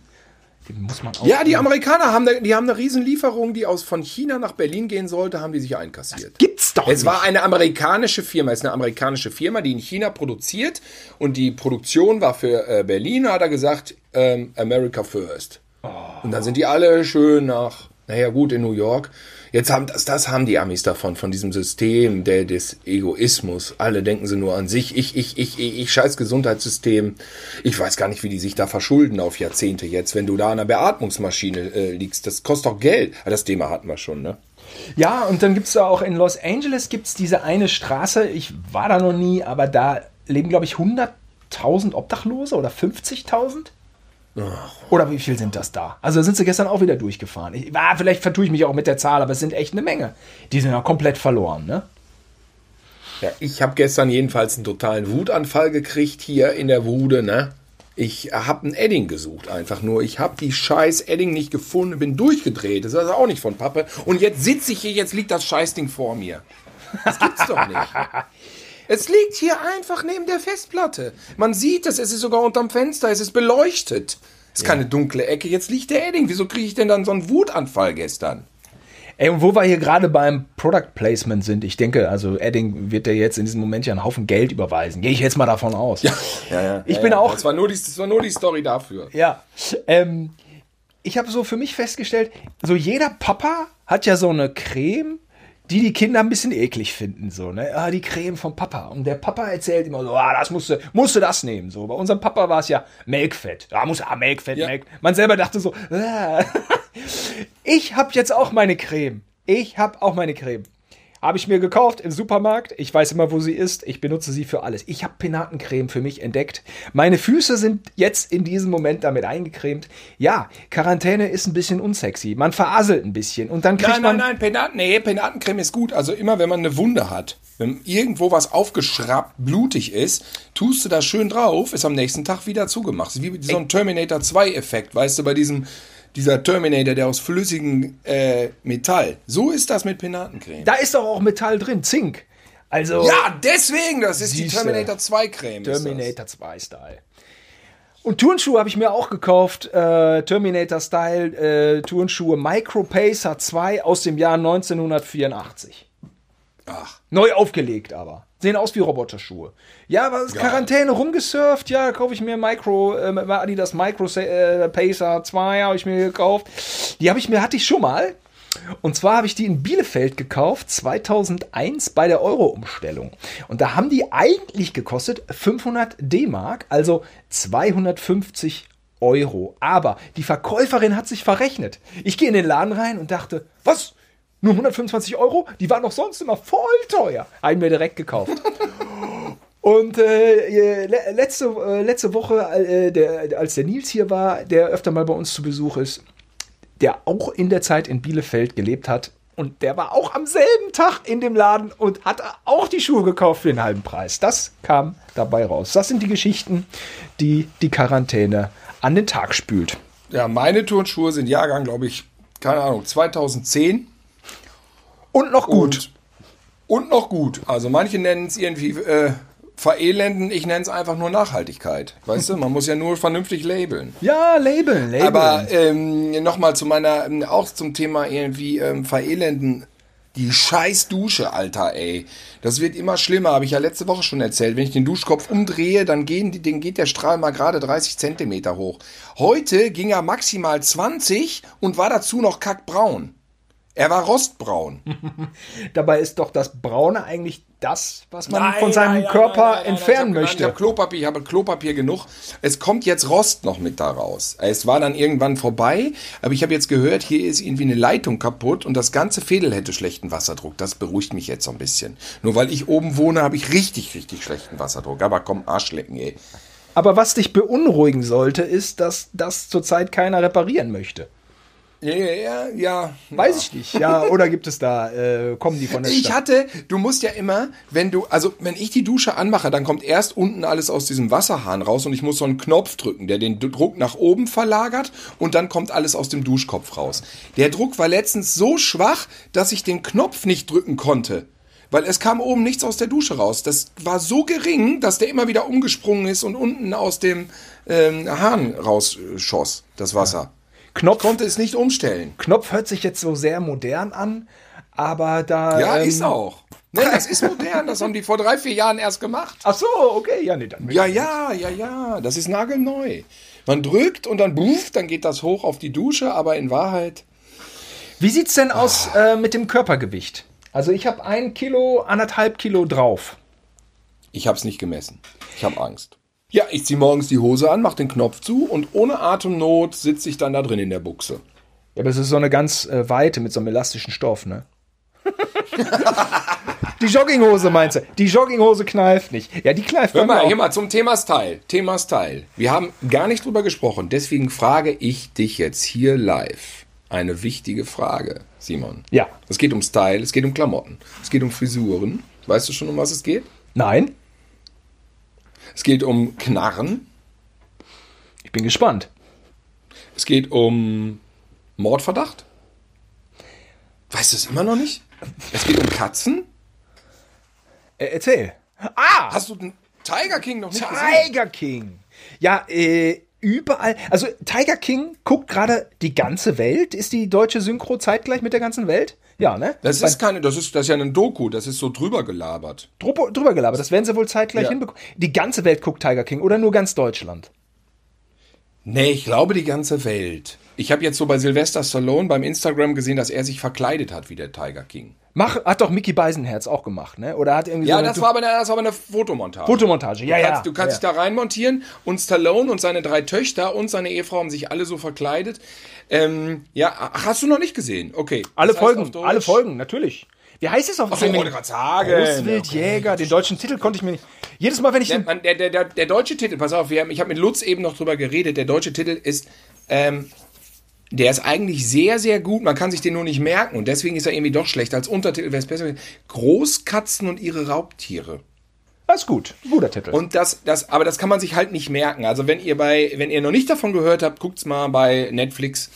B: Den muss man auch.
A: Ja, die Amerikaner haben, eine- die haben eine Riesenlieferung, die aus von China nach Berlin gehen sollte, haben die sich einkassiert.
B: Gibt's doch
A: Es
B: nicht.
A: war eine amerikanische Firma, es ist eine amerikanische Firma, die in China produziert und die Produktion war für äh, Berlin, da hat er gesagt, ähm, America first. Und dann sind die alle schön nach, naja gut, in New York. Jetzt haben das, das haben die Amis davon, von diesem System der, des Egoismus. Alle denken sie nur an sich. Ich, ich, ich, ich, ich scheiß Gesundheitssystem. Ich weiß gar nicht, wie die sich da verschulden auf Jahrzehnte jetzt, wenn du da an einer Beatmungsmaschine äh, liegst. Das kostet doch Geld. Ah, Das Thema hatten wir schon, ne?
B: Ja, und dann gibt es da auch in Los Angeles gibt's diese eine Straße, ich war da noch nie, aber da leben, glaube ich, 100.000 Obdachlose oder 50.000? Oder wie viel sind das da? Also da sind sie gestern auch wieder durchgefahren. Ich, ah, vielleicht vertue ich mich auch mit der Zahl, aber es sind echt eine Menge. Die sind ja komplett verloren, ne?
A: Ja, ich habe gestern jedenfalls einen totalen Wutanfall gekriegt hier in der Wude, ne? Ich habe ein Edding gesucht, einfach nur. Ich habe die scheiß Edding nicht gefunden, bin durchgedreht. Das ist also auch nicht von Pappe. Und jetzt sitze ich hier, jetzt liegt das Scheißding vor mir. Das gibt's doch nicht. [LAUGHS] Es liegt hier einfach neben der Festplatte. Man sieht es, es ist sogar unterm Fenster, es ist beleuchtet. Es ist keine dunkle Ecke, jetzt liegt der Edding. Wieso kriege ich denn dann so einen Wutanfall gestern?
B: Ey, und wo wir hier gerade beim Product Placement sind, ich denke, also Edding wird dir jetzt in diesem Moment ja einen Haufen Geld überweisen. Gehe ich jetzt mal davon aus.
A: Ja, ja.
B: Ich
A: ja,
B: bin
A: ja.
B: auch-
A: Das war, nur die, das war nur die Story dafür.
B: Ja. Ähm, ich habe so für mich festgestellt, so jeder Papa hat ja so eine Creme, die die Kinder ein bisschen eklig finden. So, ne? Ah, die Creme vom Papa. Und der Papa erzählt immer so, ah, das musst du, musst du das nehmen. So, bei unserem Papa war es ja Melkfett. Da muss ah, Melkfett,
A: Ja.
B: Melk. Man selber dachte so, ah. [LAUGHS] ich habe jetzt auch meine Creme. Ich habe auch meine Creme. Habe ich mir gekauft im Supermarkt. Ich weiß immer, wo sie ist. Ich benutze sie für alles. Ich habe Penatencreme für mich entdeckt. Meine Füße sind jetzt in diesem Moment damit eingecremt. Ja, Quarantäne ist ein bisschen unsexy. Man veraselt ein bisschen und dann kriegt
A: Nein, nein,
B: man.
A: nein, Penaten, nee, Penatencreme ist gut. Also immer, wenn man eine Wunde hat, wenn irgendwo was aufgeschraubt, blutig ist, tust du das schön drauf, ist am nächsten Tag wieder zugemacht. Wie so ein Terminator 2 Effekt, weißt du, bei diesem, dieser Terminator, der aus flüssigem äh, Metall. So ist das mit Penatencreme.
B: Da ist doch auch Metall drin, Zink. Also
A: ja, deswegen, das ist die. Terminator 2 Creme.
B: Terminator 2 Style. Und Turnschuhe habe ich mir auch gekauft. Äh, Terminator Style äh, Turnschuhe Micro Pacer 2 aus dem Jahr 1984.
A: Ach.
B: Neu aufgelegt aber. Sehen aus wie Roboterschuhe. Ja, was
A: Geil.
B: Quarantäne rumgesurft. Ja, kaufe ich mir Micro, äh, Adidas Micro äh, Pacer 2 habe ich mir gekauft. Die habe ich mir, hatte ich schon mal. Und zwar habe ich die in Bielefeld gekauft, 2001 bei der Euro-Umstellung. Und da haben die eigentlich gekostet 500 D-Mark, also 250 Euro. Aber die Verkäuferin hat sich verrechnet. Ich gehe in den Laden rein und dachte, was? Nur 125 Euro? Die waren doch sonst immer voll teuer. Haben wir direkt gekauft. [LAUGHS] Und äh, le- letzte, äh, letzte Woche, äh, der, als der Nils hier war, der öfter mal bei uns zu Besuch ist, der auch in der Zeit in Bielefeld gelebt hat. Und der war auch am selben Tag in dem Laden und hat auch die Schuhe gekauft für den halben Preis. Das kam dabei raus. Das sind die Geschichten, die die Quarantäne an den Tag spült.
A: Ja, meine Turnschuhe sind Jahrgang, glaube ich, keine Ahnung, 2010.
B: Und noch gut.
A: Und, und noch gut. Also manche nennen es irgendwie äh, verelenden, ich nenne es einfach nur Nachhaltigkeit. Weißt du, man muss ja nur vernünftig labeln.
B: ja, Label, Label.
A: Aber ähm, nochmal zu meiner, ähm, auch zum Thema irgendwie ähm, verelenden. Die scheiß Dusche, Alter, ey. Das wird immer schlimmer, habe ich ja letzte Woche schon erzählt. Wenn ich den Duschkopf umdrehe, dann gehen die, den geht der Strahl mal gerade 30 Zentimeter hoch. Heute ging er maximal 20 und war dazu noch kackbraun. Er war rostbraun. [LAUGHS]
B: Dabei ist doch das Braune eigentlich das, was man von seinem Körper entfernen
A: ich hab,
B: möchte.
A: Ich habe Klopapier, ich habe Klopapier genug. Es kommt jetzt Rost noch mit da raus. Es war dann irgendwann vorbei, aber ich habe jetzt gehört, hier ist irgendwie eine Leitung kaputt und das ganze Fädel hätte schlechten Wasserdruck. Das beruhigt mich jetzt so ein bisschen. Nur weil ich oben wohne, habe ich richtig, richtig schlechten Wasserdruck. Aber komm, Arschlecken, ey.
B: Aber was dich beunruhigen sollte, ist, dass das zurzeit keiner reparieren möchte.
A: Ja, ja, ja.
B: Weiß ich nicht. Ja, oder gibt es da, äh, kommen die von der
A: Ich
B: Stadt?
A: hatte, du musst ja immer, wenn du, also wenn ich die Dusche anmache, dann kommt erst unten alles aus diesem Wasserhahn raus und ich muss so einen Knopf drücken, der den Druck nach oben verlagert und dann kommt alles aus dem Duschkopf raus. Der Druck war letztens so schwach, dass ich den Knopf nicht drücken konnte. Weil es kam oben nichts aus der Dusche raus. Das war so gering, dass der immer wieder umgesprungen ist und unten aus dem ähm, Hahn rausschoss, das Wasser.
B: Knopf,
A: Konnte es nicht umstellen.
B: Knopf hört sich jetzt so sehr modern an, aber da.
A: Ja,
B: ähm,
A: ist auch. Ne, [LAUGHS] das ist modern. Das haben die vor drei, vier Jahren erst gemacht.
B: Ach so, okay, ja, nee, dann.
A: Ja, ja, ja, ja. Das ist nagelneu. Man drückt und dann buff, dann geht das hoch auf die Dusche, aber in Wahrheit.
B: Wie sieht's denn aus äh, mit dem Körpergewicht? Also ich habe ein Kilo, anderthalb Kilo drauf.
A: Ich habe es nicht gemessen. Ich habe Angst. Ja, ich ziehe morgens die Hose an, mache den Knopf zu und ohne Atemnot sitze ich dann da drin in der Buchse.
B: Ja, aber es ist so eine ganz äh, weite mit so einem elastischen Stoff, ne? [LAUGHS] die Jogginghose meinst du? Die Jogginghose kneift nicht. Ja, die kneift
A: Hör mal,
B: auch.
A: hier mal zum Thema Style. Thema Style. Wir haben gar nicht drüber gesprochen, deswegen frage ich dich jetzt hier live. Eine wichtige Frage, Simon.
B: Ja.
A: Es geht um Style, es geht um Klamotten, es geht um Frisuren. Weißt du schon, um was es geht?
B: Nein?
A: Es geht um Knarren,
B: Ich bin gespannt.
A: es geht um Mordverdacht. Weißt du es immer noch nicht? Es geht um Katzen.
B: Äh, erzähl. Ah!
A: Hast du den Tiger King noch nicht gesehen?
B: Tiger King. Ja, äh, überall. Also Tiger King guckt gerade die ganze Welt. Ist die deutsche Synchro zeitgleich mit der ganzen Welt? Ja, ne?
A: Das ist keine, das ist, das ist ja ein Doku, das ist so drüber gelabert.
B: Drüber, drüber gelabert. Das werden sie wohl zeitgleich
A: Ja.
B: hinbekommen. Die ganze Welt guckt Tiger King oder nur ganz Deutschland?
A: Nee, ich glaube die ganze Welt. Ich habe jetzt so bei Sylvester Stallone beim Instagram gesehen, dass er sich verkleidet hat wie der Tiger King.
B: Mach, hat doch Mickey Beisenherz auch gemacht, ne? Oder hat irgendwie
A: Ja,
B: so eine
A: das war aber eine, das war aber eine Fotomontage.
B: Fotomontage. Ja,
A: Du
B: ja.
A: kannst, du kannst
B: ja.
A: dich da reinmontieren und Stallone und seine drei Töchter und seine Ehefrau haben sich alle so verkleidet. Ähm, ja, ach, hast du noch nicht gesehen? Okay.
B: alle Folgen,
A: Deutsch-
B: alle Folgen, natürlich. Wie heißt es auf
A: Ach so, wollte gerade sagen.
B: Großwildjäger. Den deutschen Titel konnte ich mir nicht. Jedes Mal, wenn ich
A: Der,
B: den.
A: man, der, der, der, der deutsche Titel, pass auf, wir haben, ich habe mit Lutz eben noch drüber geredet, der deutsche Titel ist, ähm, der ist eigentlich sehr, sehr gut, man kann sich den nur nicht merken und deswegen ist er irgendwie doch schlecht. Als Untertitel wäre es besser. Großkatzen und ihre Raubtiere.
B: Das ist gut. Guter Titel.
A: Und das, das, aber das kann man sich halt nicht merken. Also wenn ihr bei, wenn ihr noch nicht davon gehört habt, guckt's mal bei Netflix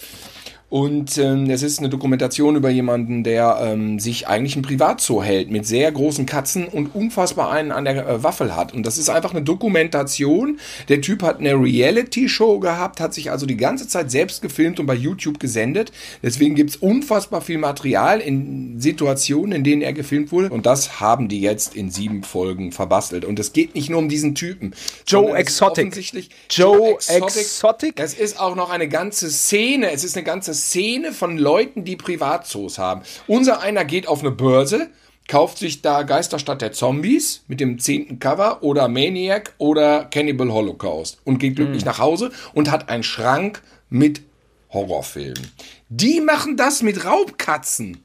A: Und ähm, es ist eine Dokumentation über jemanden, der ähm, sich eigentlich ein Privatzoo hält mit sehr großen Katzen und unfassbar einen an der äh, Waffel hat. Und das ist einfach eine Dokumentation. Der Typ hat eine Reality-Show gehabt, hat sich also die ganze Zeit selbst gefilmt und bei YouTube gesendet. Deswegen gibt's unfassbar viel Material in Situationen, in denen er gefilmt wurde. Und das haben die jetzt in sieben Folgen verbastelt. Und es geht nicht nur um diesen Typen.
B: Joe Exotic.
A: Joe Exotic. Exotic. Es ist auch noch eine ganze Szene. Es ist eine ganze Szene von Leuten, die Privatzoos haben. Unser einer geht auf eine Börse, kauft sich da Geisterstadt der Zombies mit dem zehnten Cover oder Maniac oder Cannibal Holocaust und geht glücklich mhm. nach Hause und hat einen Schrank mit Horrorfilmen. Die machen das mit Raubkatzen.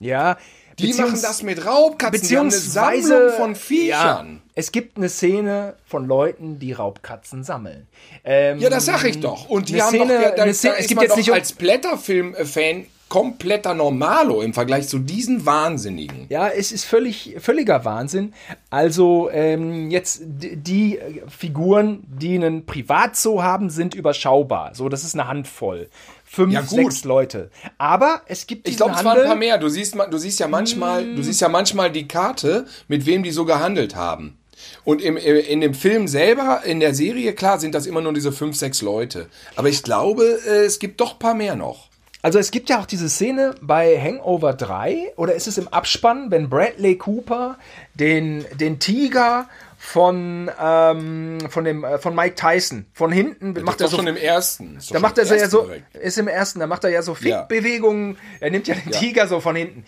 B: Ja,
A: die machen das mit Raubkatzen. Beziehungsweise die Sammlung von Viechern.
B: Ja, es gibt eine Szene von Leuten, die Raubkatzen sammeln.
A: Ähm, ja, das sag ich doch. Und die haben Szene, doch, da, da Szene, es gibt jetzt nicht als Blätterfilm-Fan kompletter Normalo im Vergleich zu diesen Wahnsinnigen.
B: Ja, es ist völlig, völliger Wahnsinn. Also ähm, jetzt die Figuren, die einen Privatzoo haben, sind überschaubar. So, das ist eine Handvoll fünf, ja, sechs Leute. Aber es gibt
A: Ich glaube, es waren ein paar mehr. Du siehst, du siehst ja manchmal, mm. du siehst ja manchmal die Karte, mit wem die so gehandelt haben. Und im, in dem Film selber, in der Serie, klar, sind das immer nur diese fünf, sechs Leute. Aber ich glaube, äh, es gibt doch ein paar mehr noch.
B: Also es gibt ja auch diese Szene bei Hangover 3, oder ist es im Abspann, wenn Bradley Cooper den, den Tiger von, ähm, von, dem, äh, von Mike Tyson. Von hinten
A: das macht er so. schon im ersten.
B: Da macht er ja so, ist im ersten, da macht er ja so Fickbewegungen. Ja. Er nimmt ja den ja. Tiger so von hinten.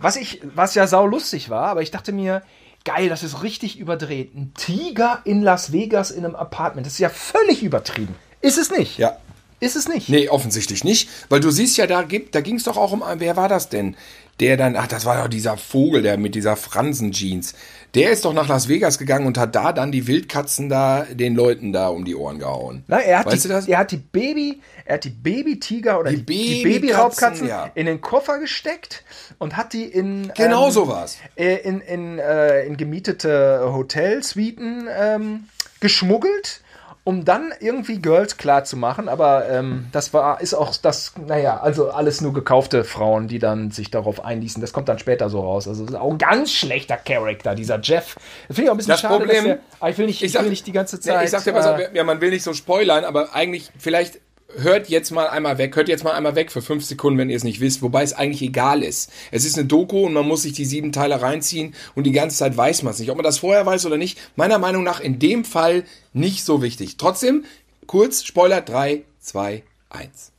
B: Was ich, was ja sau lustig war, aber ich dachte mir, geil, das ist richtig überdreht. Ein Tiger in Las Vegas in einem Apartment. Das ist ja völlig übertrieben. Ist es nicht?
A: Ja.
B: Ist es nicht?
A: Nee, offensichtlich nicht. Weil du siehst ja, da, gibt, da ging es doch auch um, wer war das denn? Der dann, ach, das war doch dieser Vogel, der mit dieser Fransen-Jeans. Der ist doch nach Las Vegas gegangen und hat da dann die Wildkatzen da den Leuten da um die Ohren gehauen.
B: Na, er hat, weißt die, du das? er hat die Baby, er hat die Baby-Tiger oder die, die Baby-Raubkatzen ja. in den Koffer gesteckt und hat die in
A: genau ähm, sowas
B: äh, in, in, äh, in gemietete Hotelsuiten ähm, geschmuggelt um dann irgendwie Girls klar zu machen, aber ähm, das war, ist auch das, naja, also alles nur gekaufte Frauen, die dann sich darauf einließen. Das kommt dann später so raus. Also auch ein ganz schlechter Charakter, dieser Jeff. Finde ich auch ein bisschen
A: das
B: schade.
A: Problem,
B: der, ich will nicht, ich, ich will nicht die ganze Zeit.
A: ich sagte immer äh, so, ja, man will nicht so spoilern, aber eigentlich vielleicht hört jetzt mal einmal weg, hört jetzt mal einmal weg für fünf Sekunden, wenn ihr es nicht wisst, wobei es eigentlich egal ist. Es ist eine Doku und man muss sich die sieben Teile reinziehen und die ganze Zeit weiß man es nicht. Ob man das vorher weiß oder nicht, meiner Meinung nach in dem Fall nicht so wichtig. Trotzdem, kurz, Spoiler, drei, zwei, eins.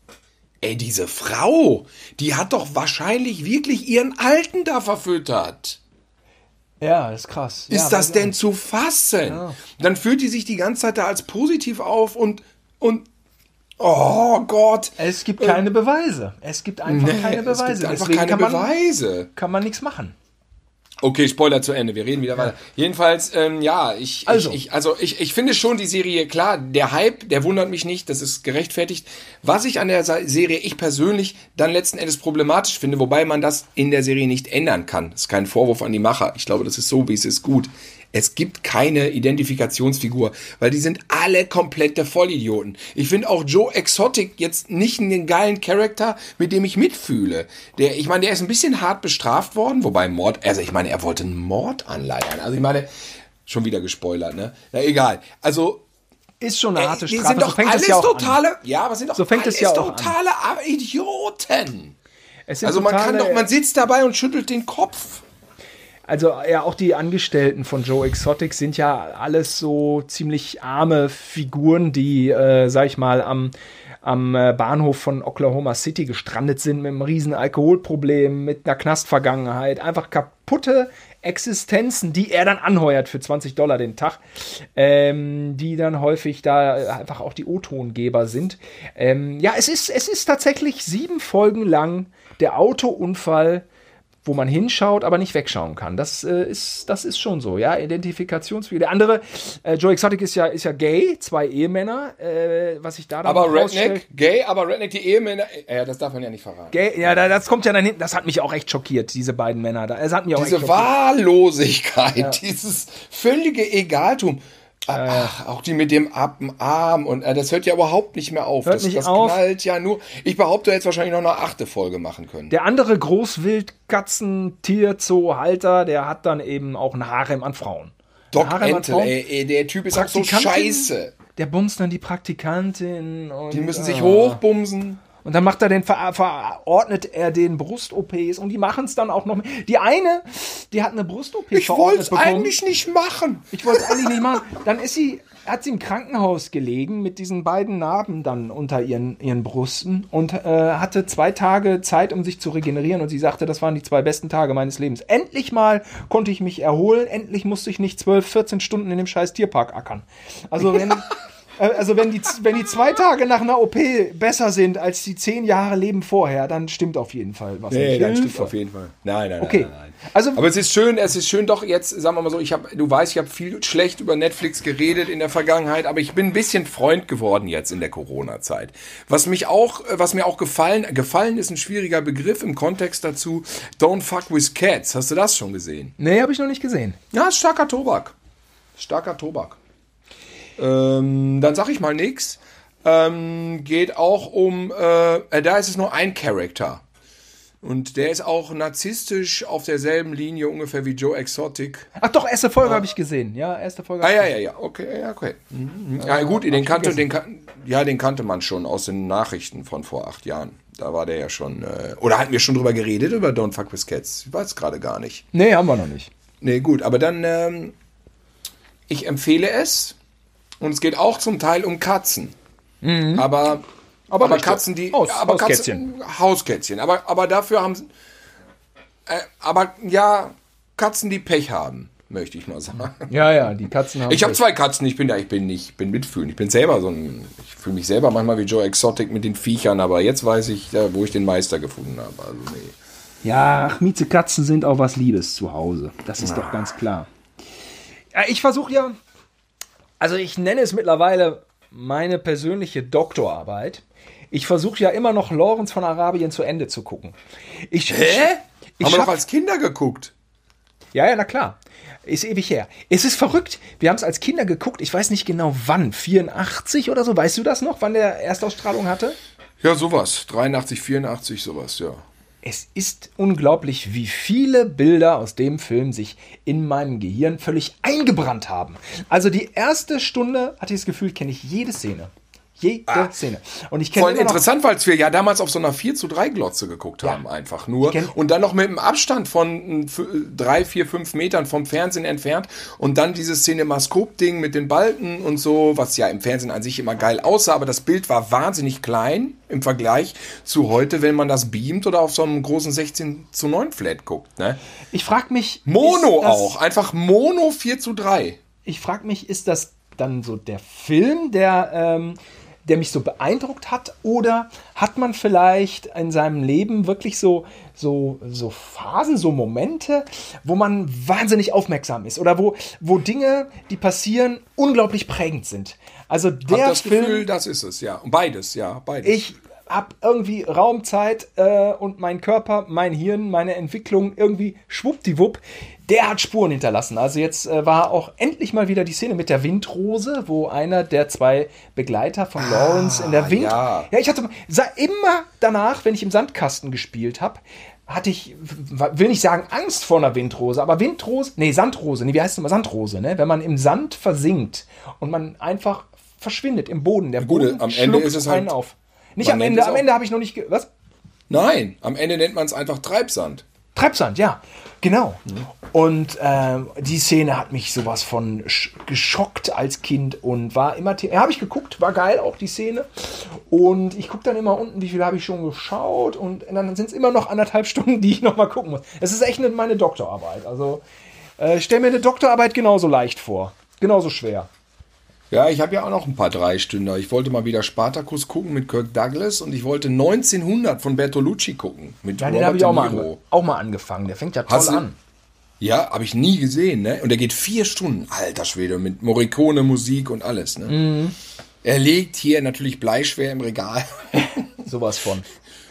A: Ey, diese Frau, die hat doch wahrscheinlich wirklich ihren Alten da verfüttert.
B: Ja, ist krass.
A: Ist
B: ja,
A: das denn zu fassen? Ja. Dann fühlt die sich die ganze Zeit da als positiv auf und, und Oh Gott.
B: Es gibt keine Beweise. Es gibt einfach nee, keine Beweise. Es gibt
A: einfach Deswegen keine kann man,
B: Beweise. Kann man nichts machen.
A: Okay, Spoiler zu Ende. Wir reden wieder weiter. Jedenfalls, ähm, ja, ich, also. Ich, ich, also ich, ich finde schon die Serie klar. Der Hype, der wundert mich nicht. Das ist gerechtfertigt. Was ich an der Serie ich persönlich dann letzten Endes problematisch finde, wobei man das in der Serie nicht ändern kann. Das ist kein Vorwurf an die Macher. Ich glaube, das ist so, wie es ist, gut. Es gibt keine Identifikationsfigur, weil die sind alle komplette Vollidioten. Ich finde auch Joe Exotic jetzt nicht einen geilen Charakter, mit dem ich mitfühle. Der, ich meine, der ist ein bisschen hart bestraft worden, wobei Mord, also ich meine, er wollte einen Mord anleiern. Also ich meine, schon wieder gespoilert, ne? Na egal. Also
B: ist schon eine äh, harte Strafe.
A: Sind doch so fängt alles ja totale, an. ja, aber sind doch
B: so fängt alles es ja
A: totale an. Idioten. also man kann doch, man sitzt dabei und schüttelt den Kopf.
B: Also ja, auch die Angestellten von Joe Exotic sind ja alles so ziemlich arme Figuren, die, äh, sag ich mal, am, am äh, Bahnhof von Oklahoma City gestrandet sind mit einem riesen Alkoholproblem, mit einer Knastvergangenheit, einfach kaputte Existenzen, die er dann anheuert für 20 Dollar den Tag, ähm, die dann häufig da einfach auch die O-Tongeber sind. Ähm, ja, es ist, es ist tatsächlich sieben Folgen lang der Autounfall wo man hinschaut, aber nicht wegschauen kann. Das äh, ist, das ist schon so, ja. Identifikationsfigur. Der andere, äh, Joe Exotic ist ja, ist ja gay, zwei Ehemänner, äh, was ich da dann
A: Aber Redneck, gay, aber Redneck, die Ehemänner, ja, das darf man ja nicht verraten.
B: Gay, ja, das kommt ja dann hinten, das hat mich auch echt schockiert, diese beiden Männer. Das hat mich auch
A: Diese Wahllosigkeit, ja. dieses völlige Egaltum. Ach, auch die mit dem Appenarm und äh, das hört ja überhaupt nicht mehr auf.
B: Hört
A: das,
B: nicht
A: das
B: auf.
A: knallt ja nur. Ich behaupte, jetzt wahrscheinlich noch eine achte Folge machen können.
B: Der andere Großwildkatzen-Tier-Zoo-Halter, der hat dann eben auch ein Harem an Frauen.
A: Doc Entel,
B: Frauen.
A: ey, ey, der Typ ist auch so scheiße.
B: Der bumst dann die Praktikantin. Und,
A: Die müssen sich
B: ah.
A: hochbumsen.
B: Und dann macht er den, ver verordnet er den Brust-OPs und die machen es dann auch noch. Die eine, die hat eine Brust-OP
A: Ich wollte es eigentlich nicht machen.
B: Ich wollte es eigentlich nicht machen. Dann ist sie, hat sie im Krankenhaus gelegen mit diesen beiden Narben dann unter ihren, ihren Brüsten und äh, hatte zwei Tage Zeit, um sich zu regenerieren. Und sie sagte, das waren die zwei besten Tage meines Lebens. Endlich mal konnte ich mich erholen. Endlich musste ich nicht 12, 14 Stunden in dem scheiß Tierpark ackern. Also wenn. [LAUGHS] äh, Also wenn die, wenn die zwei Tage nach einer OP besser sind als die zehn Jahre Leben vorher, dann stimmt auf jeden Fall was.
A: Nee, das stimmt auf jeden Fall. Nein, nein,
B: Okay.
A: nein, nein, nein.
B: Also-
A: Aber es ist schön, es ist schön doch jetzt, sagen wir mal so, ich habe, du weißt, ich habe viel schlecht über Netflix geredet in der Vergangenheit, aber ich bin ein bisschen Freund geworden jetzt in der Corona-Zeit. Was mich auch, was mir auch gefallen, gefallen ist ein schwieriger Begriff im Kontext dazu, Don't Fuck with Cats. Hast du das schon gesehen?
B: Nee, habe ich noch nicht gesehen.
A: Ja, starker Tobak. Starker Tobak. Ähm, dann sag ich mal nix. Ähm, geht auch um, äh, da ist es nur ein Charakter. Und der ist auch narzisstisch auf derselben Linie ungefähr wie Joe Exotic.
B: Ach doch, erste Folge habe ich gesehen. Ja, erste Folge.
A: Ah ja, ja, ja, okay, ja, okay. Mhm. Ja, gut, den kannte, den, kan- ja, den kannte man schon aus den Nachrichten von vor acht Jahren. Da war der ja schon, äh, oder hatten wir schon drüber geredet, über Don't Fuck with Cats? Ich weiß gerade gar nicht.
B: Nee, haben wir noch nicht.
A: Nee, gut, aber dann, ähm, ich empfehle es. Und es geht auch zum Teil um Katzen. Aber, aber,
B: richtig.
A: Katzen, die.
B: Haus-
A: aber
B: Hauskätzchen.
A: Katzen, Hauskätzchen. Aber, aber dafür haben. sie- Äh, aber ja, Katzen, die Pech haben, möchte ich mal sagen.
B: Ja, ja, die Katzen haben.
A: Ich habe zwei Katzen, ich bin ja, ich bin nicht, ich bin mitfühlen. Ich bin selber so ein, ich fühle mich selber manchmal wie Joe Exotic mit den Viechern, aber jetzt weiß ich, wo ich den Meister gefunden habe. Also nee.
B: Ja, ach, Miezekatzen sind auch was Liebes zu Hause. Das ist doch ganz klar. Ich versuche ja, also ich nenne es mittlerweile meine persönliche Doktorarbeit. Ich versuche ja immer noch Lawrence von Arabien zu Ende zu gucken. Ich,
A: Hä?
B: Ich
A: haben wir doch als Kinder geguckt.
B: Ja, ja, na klar. Ist ewig her. Es ist verrückt. Wir haben es als Kinder geguckt. Ich weiß nicht genau wann. 84 oder so. Weißt du das noch, wann der Erstausstrahlung hatte?
A: Ja, sowas. 83, 84, sowas, ja.
B: Es ist unglaublich, wie viele Bilder aus dem Film sich in meinem Gehirn völlig eingebrannt haben. Also die erste Stunde hatte ich das Gefühl, kenne ich jede Szene. Jede Szene. Und ich kenne
A: Voll interessant, weil wir ja damals auf so einer 4 zu 3 Glotze geguckt haben, einfach nur. Und dann noch mit einem Abstand von 3, 4, 5 Metern vom Fernsehen entfernt. Und dann dieses Cinemaskop-Ding mit den Balken und so, was ja im Fernsehen an sich immer geil aussah, aber das Bild war wahnsinnig klein im Vergleich zu heute, wenn man das beamt oder auf so einem großen 16 zu 9 Flat guckt. Ne?
B: Ich frage mich.
A: Mono auch, einfach Mono 4 zu 3.
B: Ich frage mich, ist das dann so der Film, der, ähm, der mich so beeindruckt hat? Oder hat man vielleicht in seinem Leben wirklich so, so, so Phasen, so Momente, wo man wahnsinnig aufmerksam ist? Oder wo, wo Dinge, die passieren, unglaublich prägend sind? Also
A: Hab
B: der
A: das
B: Film.
A: Gefühl, das ist es, ja. Beides, ja, beides.
B: ich habe irgendwie Raumzeit äh, und mein Körper, mein Hirn, meine Entwicklung irgendwie schwuppdiwupp, der hat Spuren hinterlassen. Also jetzt äh, war auch endlich mal wieder die Szene mit der Windrose, wo einer der zwei Begleiter von Lawrence in der Wind...
A: ja.
B: ja, ich hatte sah immer danach, wenn ich im Sandkasten gespielt habe, hatte ich, will nicht sagen Angst vor einer Windrose, aber Windrose, nee, Sandrose, nee, wie heißt es immer? Sandrose, ne? Wenn man im Sand versinkt und man einfach verschwindet im Boden. Der
A: Gut,
B: Boden
A: am Ende ist es halt-
B: einen auf. Nicht am Ende, am Ende habe ich noch nicht, was?
A: Nein, am Ende nennt man es einfach Treibsand.
B: Treibsand, ja, genau. Und ähm, die Szene hat mich sowas von sch geschockt als Kind und war immer, ja, habe ich geguckt, war geil auch die Szene. Und ich gucke dann immer unten, wie viel habe ich schon geschaut und dann sind es immer noch anderthalb [LAUGHS] Stunden, die ich noch mal gucken muss. Es ist echt eine, meine Doktorarbeit. Also äh, stell mir eine Doktorarbeit genauso leicht vor, genauso schwer.
A: Ja, ich habe ja auch noch ein paar Dreistünder. Ich wollte mal wieder Spartacus gucken mit Kirk Douglas und ich wollte 1900 von Bertolucci gucken mit
B: Ja, den
A: Robert
B: habe ich auch
A: De
B: mal,
A: Niro.
B: ange auch mal angefangen. Der fängt ja toll
A: Hast
B: an.
A: Ja, habe ich nie gesehen, ne? Und der geht vier Stunden. Alter Schwede, mit Morricone Musik und alles, ne?
B: Mhm.
A: Er liegt hier natürlich bleischwer im Regal. [LAUGHS]
B: Sowas von.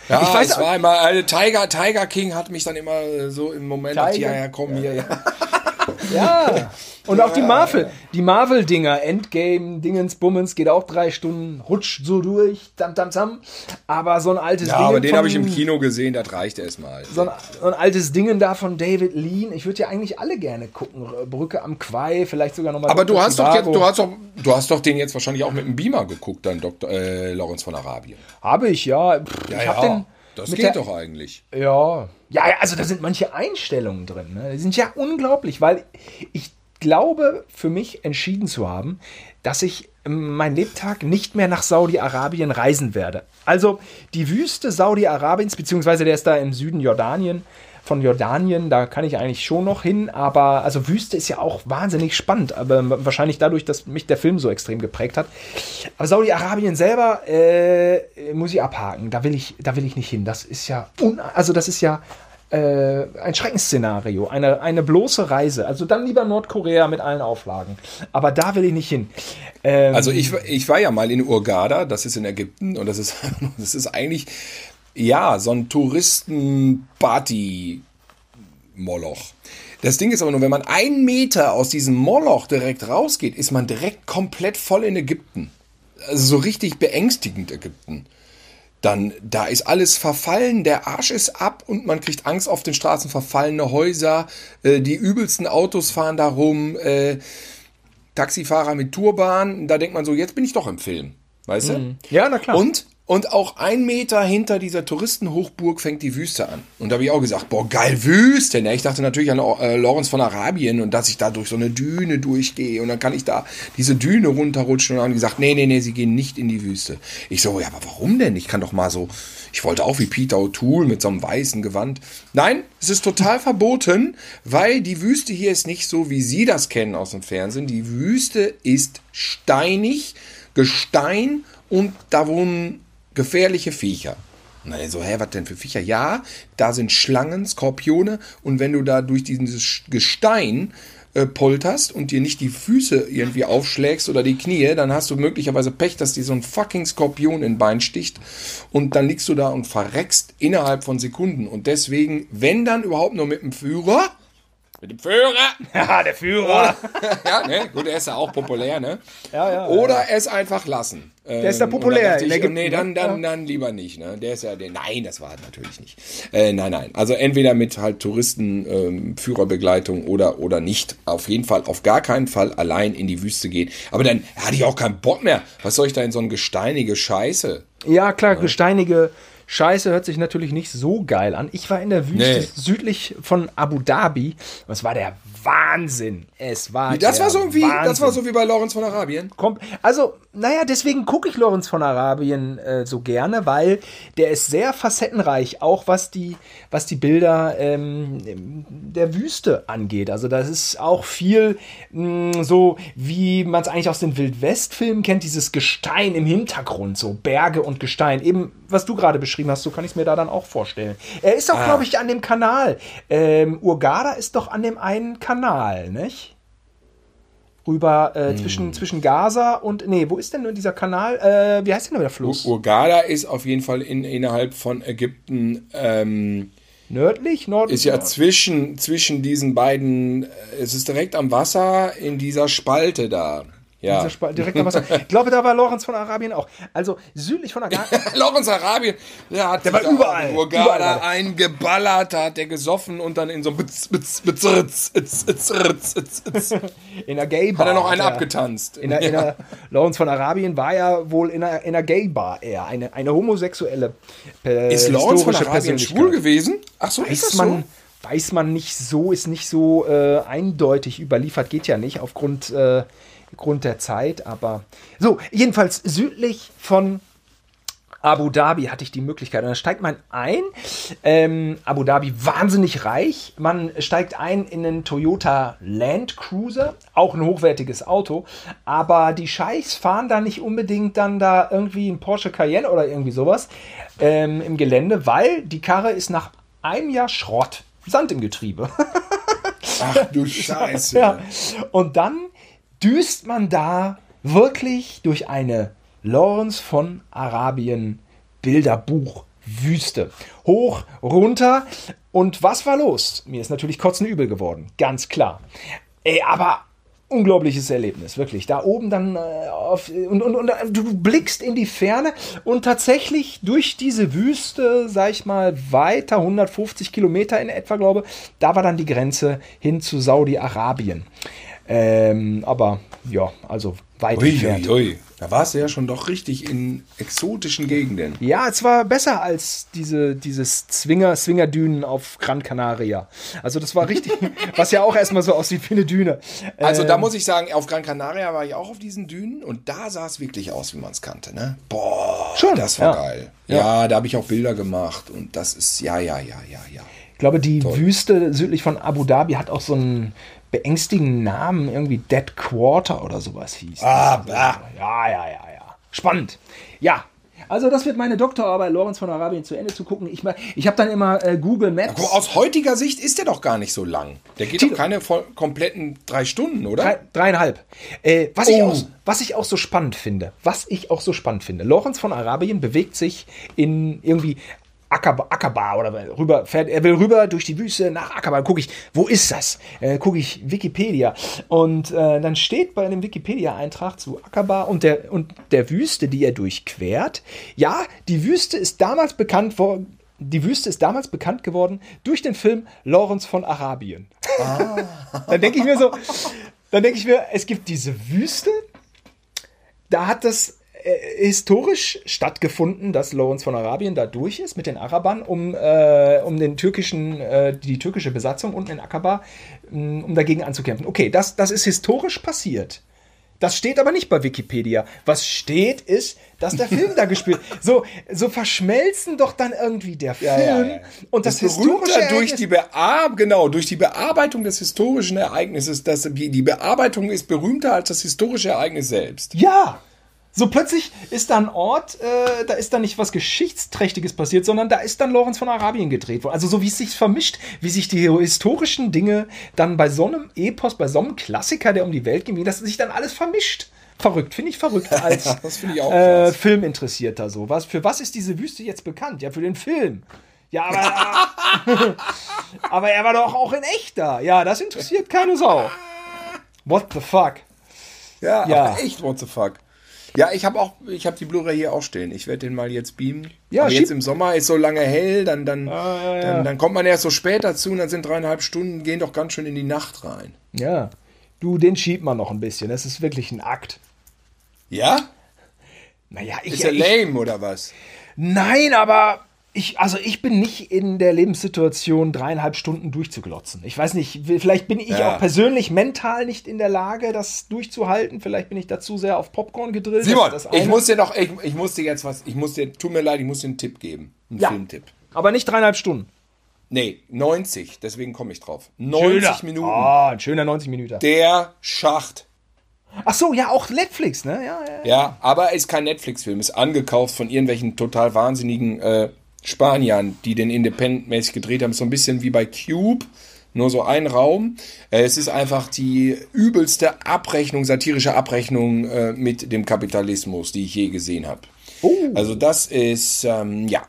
A: Ja,
B: Ich weiß
A: es war immer, also Tiger, Tiger King hat mich dann immer so im Moment,
B: Tiger?
A: ja, ja, komm hier, ja. [LAUGHS]
B: Ja. Und auch die Marvel, die Marvel-Dinger, Endgame, Dingens, Bummens, geht auch drei Stunden, rutscht so durch, tam, tam, tam. Aber so ein altes
A: Ja,
B: Ding.
A: aber den habe ich im Kino gesehen, das reicht erstmal.
B: So ein, so ein altes Dingen da von David Lean. Ich würde ja eigentlich alle gerne gucken. Brücke am Quai, vielleicht sogar nochmal.
A: Aber du hast doch jetzt, du hast doch, du hast doch den jetzt wahrscheinlich auch mit dem Beamer geguckt, dann Dr. Äh, Lawrence von Arabien.
B: Habe ich, ja. Pff, ich hab den
A: das geht
B: der-
A: doch eigentlich.
B: Ja. Ja, ja, also da sind manche Einstellungen drin. Ne? Die sind ja unglaublich, weil ich glaube, für mich entschieden zu haben, dass ich ähm, mein Lebtag nicht mehr nach Saudi-Arabien reisen werde. Also die Wüste Saudi-Arabiens, beziehungsweise der ist da im Süden Jordanien, von Jordanien, da kann ich eigentlich schon noch hin, aber also Wüste ist ja auch wahnsinnig spannend, aber wahrscheinlich dadurch, dass mich der Film so extrem geprägt hat. Aber Saudi-Arabien selber äh, muss ich abhaken, da will ich, da will ich nicht hin. Das ist ja, un also das ist ja äh, ein Schreckensszenario, eine, eine bloße Reise. Also dann lieber Nordkorea mit allen Auflagen. Aber da will ich nicht hin. Ähm,
A: Also ich, ich war ja mal in Urgada, das ist in Ägypten und das ist, [LAUGHS] das ist eigentlich, ja, so ein Touristen-Party-Moloch. Das Ding ist aber nur, wenn man einen Meter aus diesem Moloch direkt rausgeht, ist man direkt komplett voll in Ägypten. Also so richtig beängstigend Ägypten. Dann, da ist alles verfallen, der Arsch ist ab und man kriegt Angst auf den Straßen, verfallene Häuser, äh, die übelsten Autos fahren da rum, äh, Taxifahrer mit Turban, da denkt man so, jetzt bin ich doch im Film, weißt du?
B: Ja, na klar.
A: Und, und auch ein Meter hinter dieser Touristenhochburg fängt die Wüste an. Und da habe ich auch gesagt, boah, geil, Wüste. Ne? Ich dachte natürlich an äh, Lawrence von Arabien und dass ich da durch so eine Düne durchgehe und dann kann ich da diese Düne runterrutschen und dann haben gesagt, nee, nee, nee, sie gehen nicht in die Wüste. Ich so, ja, aber warum denn? Ich kann doch mal so, ich wollte auch wie Peter O'Toole mit so einem weißen Gewand. Nein, es ist total [LAUGHS] verboten, weil die Wüste hier ist nicht so, wie Sie das kennen aus dem Fernsehen. Die Wüste ist steinig, Gestein und da wohnen gefährliche Viecher. Und dann so, hä, was denn für Viecher? Ja, da sind Schlangen, Skorpione und wenn du da durch dieses Gestein äh, polterst und dir nicht die Füße irgendwie aufschlägst oder die Knie, dann hast du möglicherweise Pech, dass dir so ein fucking Skorpion in den Bein sticht und dann liegst du da und verreckst innerhalb von Sekunden. Und deswegen, wenn dann überhaupt nur mit dem Führer, mit dem Führer, [LAUGHS]
B: ja, der Führer. [LAUGHS]
A: ja, ne, gut, er ist ja auch populär, ne?
B: Ja, ja,
A: Oder es einfach lassen. Der
B: ist ja populär in
A: Ich,
B: Ägypten,
A: nee, dann,
B: ne?
A: dann, dann lieber nicht, ne? Der ist ja, der, nein, das war natürlich nicht. Äh, nein, nein. Also entweder mit halt Touristen, ähm, Führerbegleitung oder, oder nicht. Auf jeden Fall, auf gar keinen Fall allein in die Wüste gehen. Aber dann hatte ich auch keinen Bock mehr. Was soll ich da in so eine gesteinige Scheiße?
B: Ja, klar, gesteinige Scheiße hört sich natürlich nicht so geil an. Ich war in der Wüste
A: Nee.
B: südlich von Abu Dhabi. Es war der Wahnsinn. Es war
A: Das war so wie, das
B: Wahnsinn.
A: war so wie bei Lawrence von Arabien.
B: Kom- Also, naja, deswegen gucke ich Lorenz von Arabien äh, so gerne, weil der ist sehr facettenreich, auch was die, was die Bilder ähm, der Wüste angeht. Also, das ist auch viel mh, so, wie man es eigentlich aus den Wildwest-Filmen kennt, dieses Gestein im Hintergrund, so Berge und Gestein. Eben, was du gerade beschrieben hast, so kann ich es mir da dann auch vorstellen. Er ist auch, glaube ich, an dem Kanal. Ähm, Urgada ist doch an dem einen Kanal, nicht? rüber äh, zwischen, zwischen Gaza und. Nee, wo ist denn nur dieser Kanal? Äh, wie heißt denn nur der Fluss?
A: Urgada ist auf jeden Fall in, innerhalb von Ägypten, ähm,
B: Nördlich? Nord
A: ist ja zwischen, zwischen diesen beiden, äh, es ist direkt am Wasser in dieser Spalte da. Ja.
B: Direkt am Wasser. Ich glaube, da war Lorenz von Arabien auch. Also südlich von Arabien. [LAUGHS]
A: Lawrence Arabien, der hat der
B: war überall.
A: Urgada
B: Überall.
A: eingeballert, da hat der gesoffen und dann in so einem Bitz, Bitz, Bitz, Ritz, Itz, Itz, Ritz, Itz, Itz, hat
B: In der Gay Bar.
A: er noch einen
B: hat er-
A: abgetanzt.
B: In der, in der, Lorenz von Arabien war ja wohl in einer, in einer Gay Bar eher. Eine, eine homosexuelle. Äh,
A: ist Lawrence von Arabien schwul gewesen? Ach so, ist
B: Weiß
A: das
B: man,
A: so?
B: weiß man nicht so, ist nicht so äh, eindeutig überliefert, geht ja nicht aufgrund äh, Grund der Zeit, aber so, jedenfalls südlich von Abu Dhabi hatte ich die Möglichkeit. Und da steigt man ein. Ähm, Abu Dhabi wahnsinnig reich. Man steigt ein in einen Toyota Land Cruiser, auch ein hochwertiges Auto. Aber die Scheichs fahren da nicht unbedingt dann da irgendwie ein Porsche Cayenne oder irgendwie sowas ähm, im Gelände, weil die Karre ist nach einem Jahr Schrott. Sand im Getriebe.
A: Ach du [LAUGHS] Scheiße.
B: Ja. Und dann düst man da wirklich durch eine Lawrence von Arabien Bilderbuch Wüste. Hoch, runter. Und was war los? Mir ist natürlich kotzenübel geworden. Ganz klar. Ey, aber unglaubliches Erlebnis, wirklich. Da oben dann äh, auf, und, und, und du blickst in die Ferne und tatsächlich durch diese Wüste, sag ich mal, weiter 150 Kilometer in etwa, glaube, da war dann die Grenze hin zu Saudi-Arabien. Ähm, aber ja, also weit
A: Ui,
B: entfernt.
A: ui, ui. Da warst du ja schon doch richtig in exotischen Gegenden.
B: Ja, es war besser als diese, dieses Zwinger, Zwingerdünen auf Gran Canaria. Also das war richtig, [LAUGHS] was ja auch erstmal so aussieht wie eine Düne.
A: Also da
B: Ähm,
A: muss ich sagen, auf Gran Canaria war ich auch auf diesen Dünen und da sah es wirklich aus, wie man es kannte. Ne? Boah,
B: Schon,
A: das war
B: ja.
A: geil. Ja, da habe ich auch Bilder gemacht und das ist, ja, ja, ja, ja, ja.
B: Ich glaube, die Wüste südlich von Abu Dhabi hat auch so einen beängstigenden Namen, irgendwie Dead Quarter oder sowas hieß.
A: Ah, bah.
B: ja, ja, ja, ja. Spannend. Ja. Also das wird meine Doktorarbeit, Lorenz von Arabien, zu Ende zu gucken. Ich, ich habe dann immer äh, Google Maps.
A: Guck, aus heutiger Sicht ist der doch gar nicht so lang. Der geht
B: Tilo-
A: doch keine voll, kompletten drei Stunden, oder?
B: Drei, dreieinhalb. Äh, was, ich
A: Oh.
B: auch, was ich auch so spannend finde, was ich auch so spannend finde, Lorenz von Arabien bewegt sich in irgendwie Akaba, Akaba oder rüber, fährt, er will rüber durch die Wüste nach Akaba. Gucke ich, wo ist das? Äh, Gucke ich Wikipedia. Und äh, dann steht bei dem Wikipedia-Eintrag zu Akaba und der, und der Wüste, die er durchquert. Ja, die Wüste ist damals bekannt worden. Die Wüste ist damals bekannt geworden durch den Film Lorenz von Arabien. [LAUGHS] Dann denke ich mir so, dann denke ich mir, es gibt diese Wüste, da hat das äh, historisch stattgefunden, dass Lorenz von Arabien da durch ist mit den Arabern, um, äh, um den türkischen, äh, die türkische Besatzung unten in Akaba, mh, um dagegen anzukämpfen. Okay, das, das ist historisch passiert. Das steht aber nicht bei Wikipedia. Was steht, ist, dass der Film da gespielt [LAUGHS] so So verschmelzen doch dann irgendwie der Film
A: ja, ja.
B: und das,
A: Das
B: historische
A: durch
B: Ereignis-
A: die genau durch die Bearbeitung des historischen Ereignisses. Das, die, die Bearbeitung ist berühmter als das historische Ereignis selbst.
B: Ja. So plötzlich ist da ein Ort, äh, da ist da nicht was Geschichtsträchtiges passiert, sondern da ist dann Lorenz von Arabien gedreht worden. Also so wie es sich vermischt, wie sich die historischen Dinge dann bei so einem Epos, bei so einem Klassiker, der um die Welt ging, wie das sich dann alles vermischt. Verrückt, finde ich verrückt [LAUGHS] als
A: Ja, das finde ich auch
B: äh. Filminteressierter so. Was, für was ist diese Wüste jetzt bekannt? Ja, für den Film. Ja, aber, [LAUGHS] aber er war doch auch in echt da. Ja, das interessiert keine Sau. What the fuck?
A: Ja,
B: Ja.
A: echt, what the fuck. Ja, ich habe auch, ich habe die Blu-ray hier auch stehen. Ich werde den mal jetzt beamen.
B: Ja,
A: aber jetzt im Sommer ist so lange hell, dann, dann,
B: ja, ja.
A: dann, dann kommt man erst so spät dazu und dann sind dreieinhalb Stunden, gehen doch ganz schön in die Nacht rein.
B: Ja. Du, den schiebt man noch ein bisschen. Das ist wirklich ein Akt.
A: Ja?
B: Naja, ich,
A: Ist er
B: ich
A: lame oder was?
B: Nein, aber ich, also ich bin nicht in der Lebenssituation, dreieinhalb Stunden durchzuglotzen. Ich weiß nicht, vielleicht bin ich
A: Ja.
B: auch persönlich mental nicht in der Lage, das durchzuhalten. Vielleicht bin ich dazu sehr auf Popcorn gedrillt.
A: Simon, ich muss dir noch, ich, ich muss dir jetzt was, ich muss dir, tut mir leid, ich muss dir einen Tipp geben. Einen
B: ja,
A: Filmtipp.
B: aber nicht dreieinhalb Stunden.
A: Nee, 90, deswegen komme ich drauf. 90 Minuten.
B: Ah, ein schöner 90 Minuten.
A: Der Schacht.
B: Ach so, ja, auch Netflix, ne? Ja, ja.
A: Ja, aber ist kein Netflix-Film, ist angekauft von irgendwelchen total wahnsinnigen äh, Spaniern, die den Independent-mäßig gedreht haben. So ein bisschen wie bei Cube, nur so ein Raum. Äh, es ist einfach die übelste Abrechnung, satirische Abrechnung äh, mit dem Kapitalismus, die ich je gesehen habe.
B: Oh,
A: Also das ist, ähm, ja.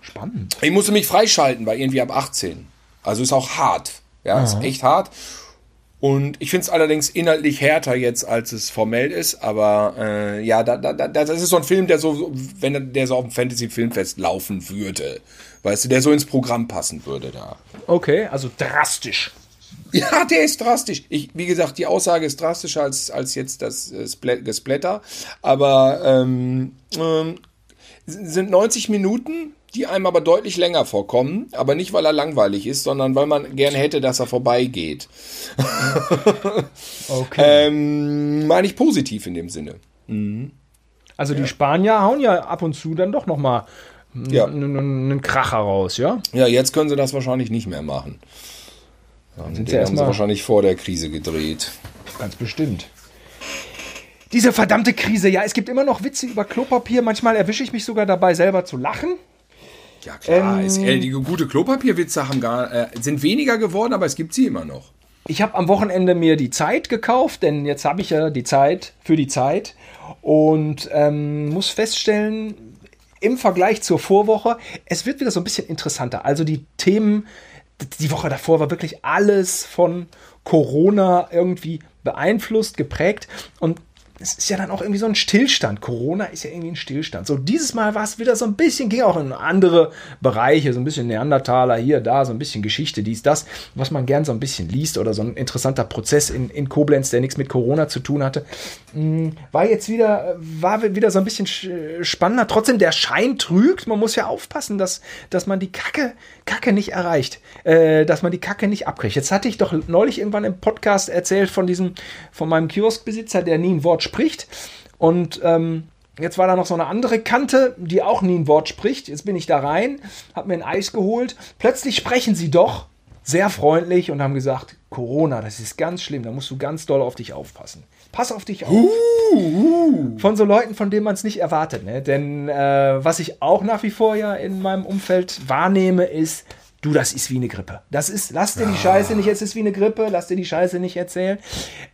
B: spannend.
A: Ich musste mich freischalten bei irgendwie ab 18. Also ist auch hart. Ja, ist echt hart. Und ich finde es allerdings inhaltlich härter jetzt, als es formell ist. Aber äh, ja, da, da, da, das ist so ein Film, der so, wenn er- der so auf dem Fantasy-Filmfest laufen würde. Weißt du, der so ins Programm passen würde da.
B: Okay, also drastisch. [LAUGHS]
A: Ja, der ist drastisch. Ich, wie gesagt, die Aussage ist drastischer als, als jetzt das äh, Spl- Gesplatter. Aber ähm, ähm, sind 90 Minuten, die einem aber deutlich länger vorkommen. Aber nicht, weil er langweilig ist, sondern weil man gerne hätte, dass er vorbeigeht. [LAUGHS]
B: Okay.
A: Ähm, meine ich positiv in dem Sinne.
B: also die Spanier hauen ja ab und zu dann doch noch mal
A: Ja.
B: einen, Kracher raus, ja?
A: Ja, jetzt können sie das wahrscheinlich nicht mehr machen. Ja, den
B: sie
A: haben sie wahrscheinlich vor der Krise gedreht.
B: Ganz bestimmt. Diese verdammte Krise, ja, es gibt immer noch Witze über Klopapier. Manchmal erwische ich mich sogar dabei, selber zu lachen.
A: Ja, klar.
B: Ähm,
A: ist, äh, die gute Klopapierwitze haben gar, äh, sind weniger geworden, aber es gibt sie immer noch.
B: Ich habe am Wochenende mir die Zeit gekauft, denn jetzt habe ich ja die Zeit für die Zeit und ähm, muss feststellen, im Vergleich zur Vorwoche, es wird wieder so ein bisschen interessanter. Also die Themen die Woche davor war wirklich alles von Corona irgendwie beeinflusst, geprägt. Und es ist ja dann auch irgendwie so ein Stillstand. Corona ist ja irgendwie ein Stillstand. So, dieses Mal war es wieder so ein bisschen, ging auch in andere Bereiche, so ein bisschen Neandertaler hier, da, so ein bisschen Geschichte, dies, das, was man gern so ein bisschen liest oder so ein interessanter Prozess in, in Koblenz, der nichts mit Corona zu tun hatte. Hm, war jetzt wieder, war wieder so ein bisschen spannender. Trotzdem, der Schein trügt. Man muss ja aufpassen, dass, dass man die Kacke, Kacke nicht erreicht, äh, dass man die Kacke nicht abkriegt. Jetzt hatte ich doch neulich irgendwann im Podcast erzählt von diesem, von meinem Kioskbesitzer, der nie ein Wort spricht. Und ähm, jetzt war da noch so eine andere Kante, die auch nie ein Wort spricht. Jetzt bin ich da rein, habe mir ein Eis geholt. Plötzlich sprechen sie doch sehr freundlich und haben gesagt, Corona, das ist ganz schlimm, da musst du ganz doll auf dich aufpassen. Pass auf dich auf. Uh, uh. Von so Leuten, von denen man es nicht erwartet. Ne? Denn äh, was ich auch nach wie vor ja in meinem Umfeld wahrnehme, ist, du, das ist wie eine Grippe. Das ist, lass dir die Scheiße nicht, es ist wie eine Grippe, lass dir die Scheiße nicht erzählen.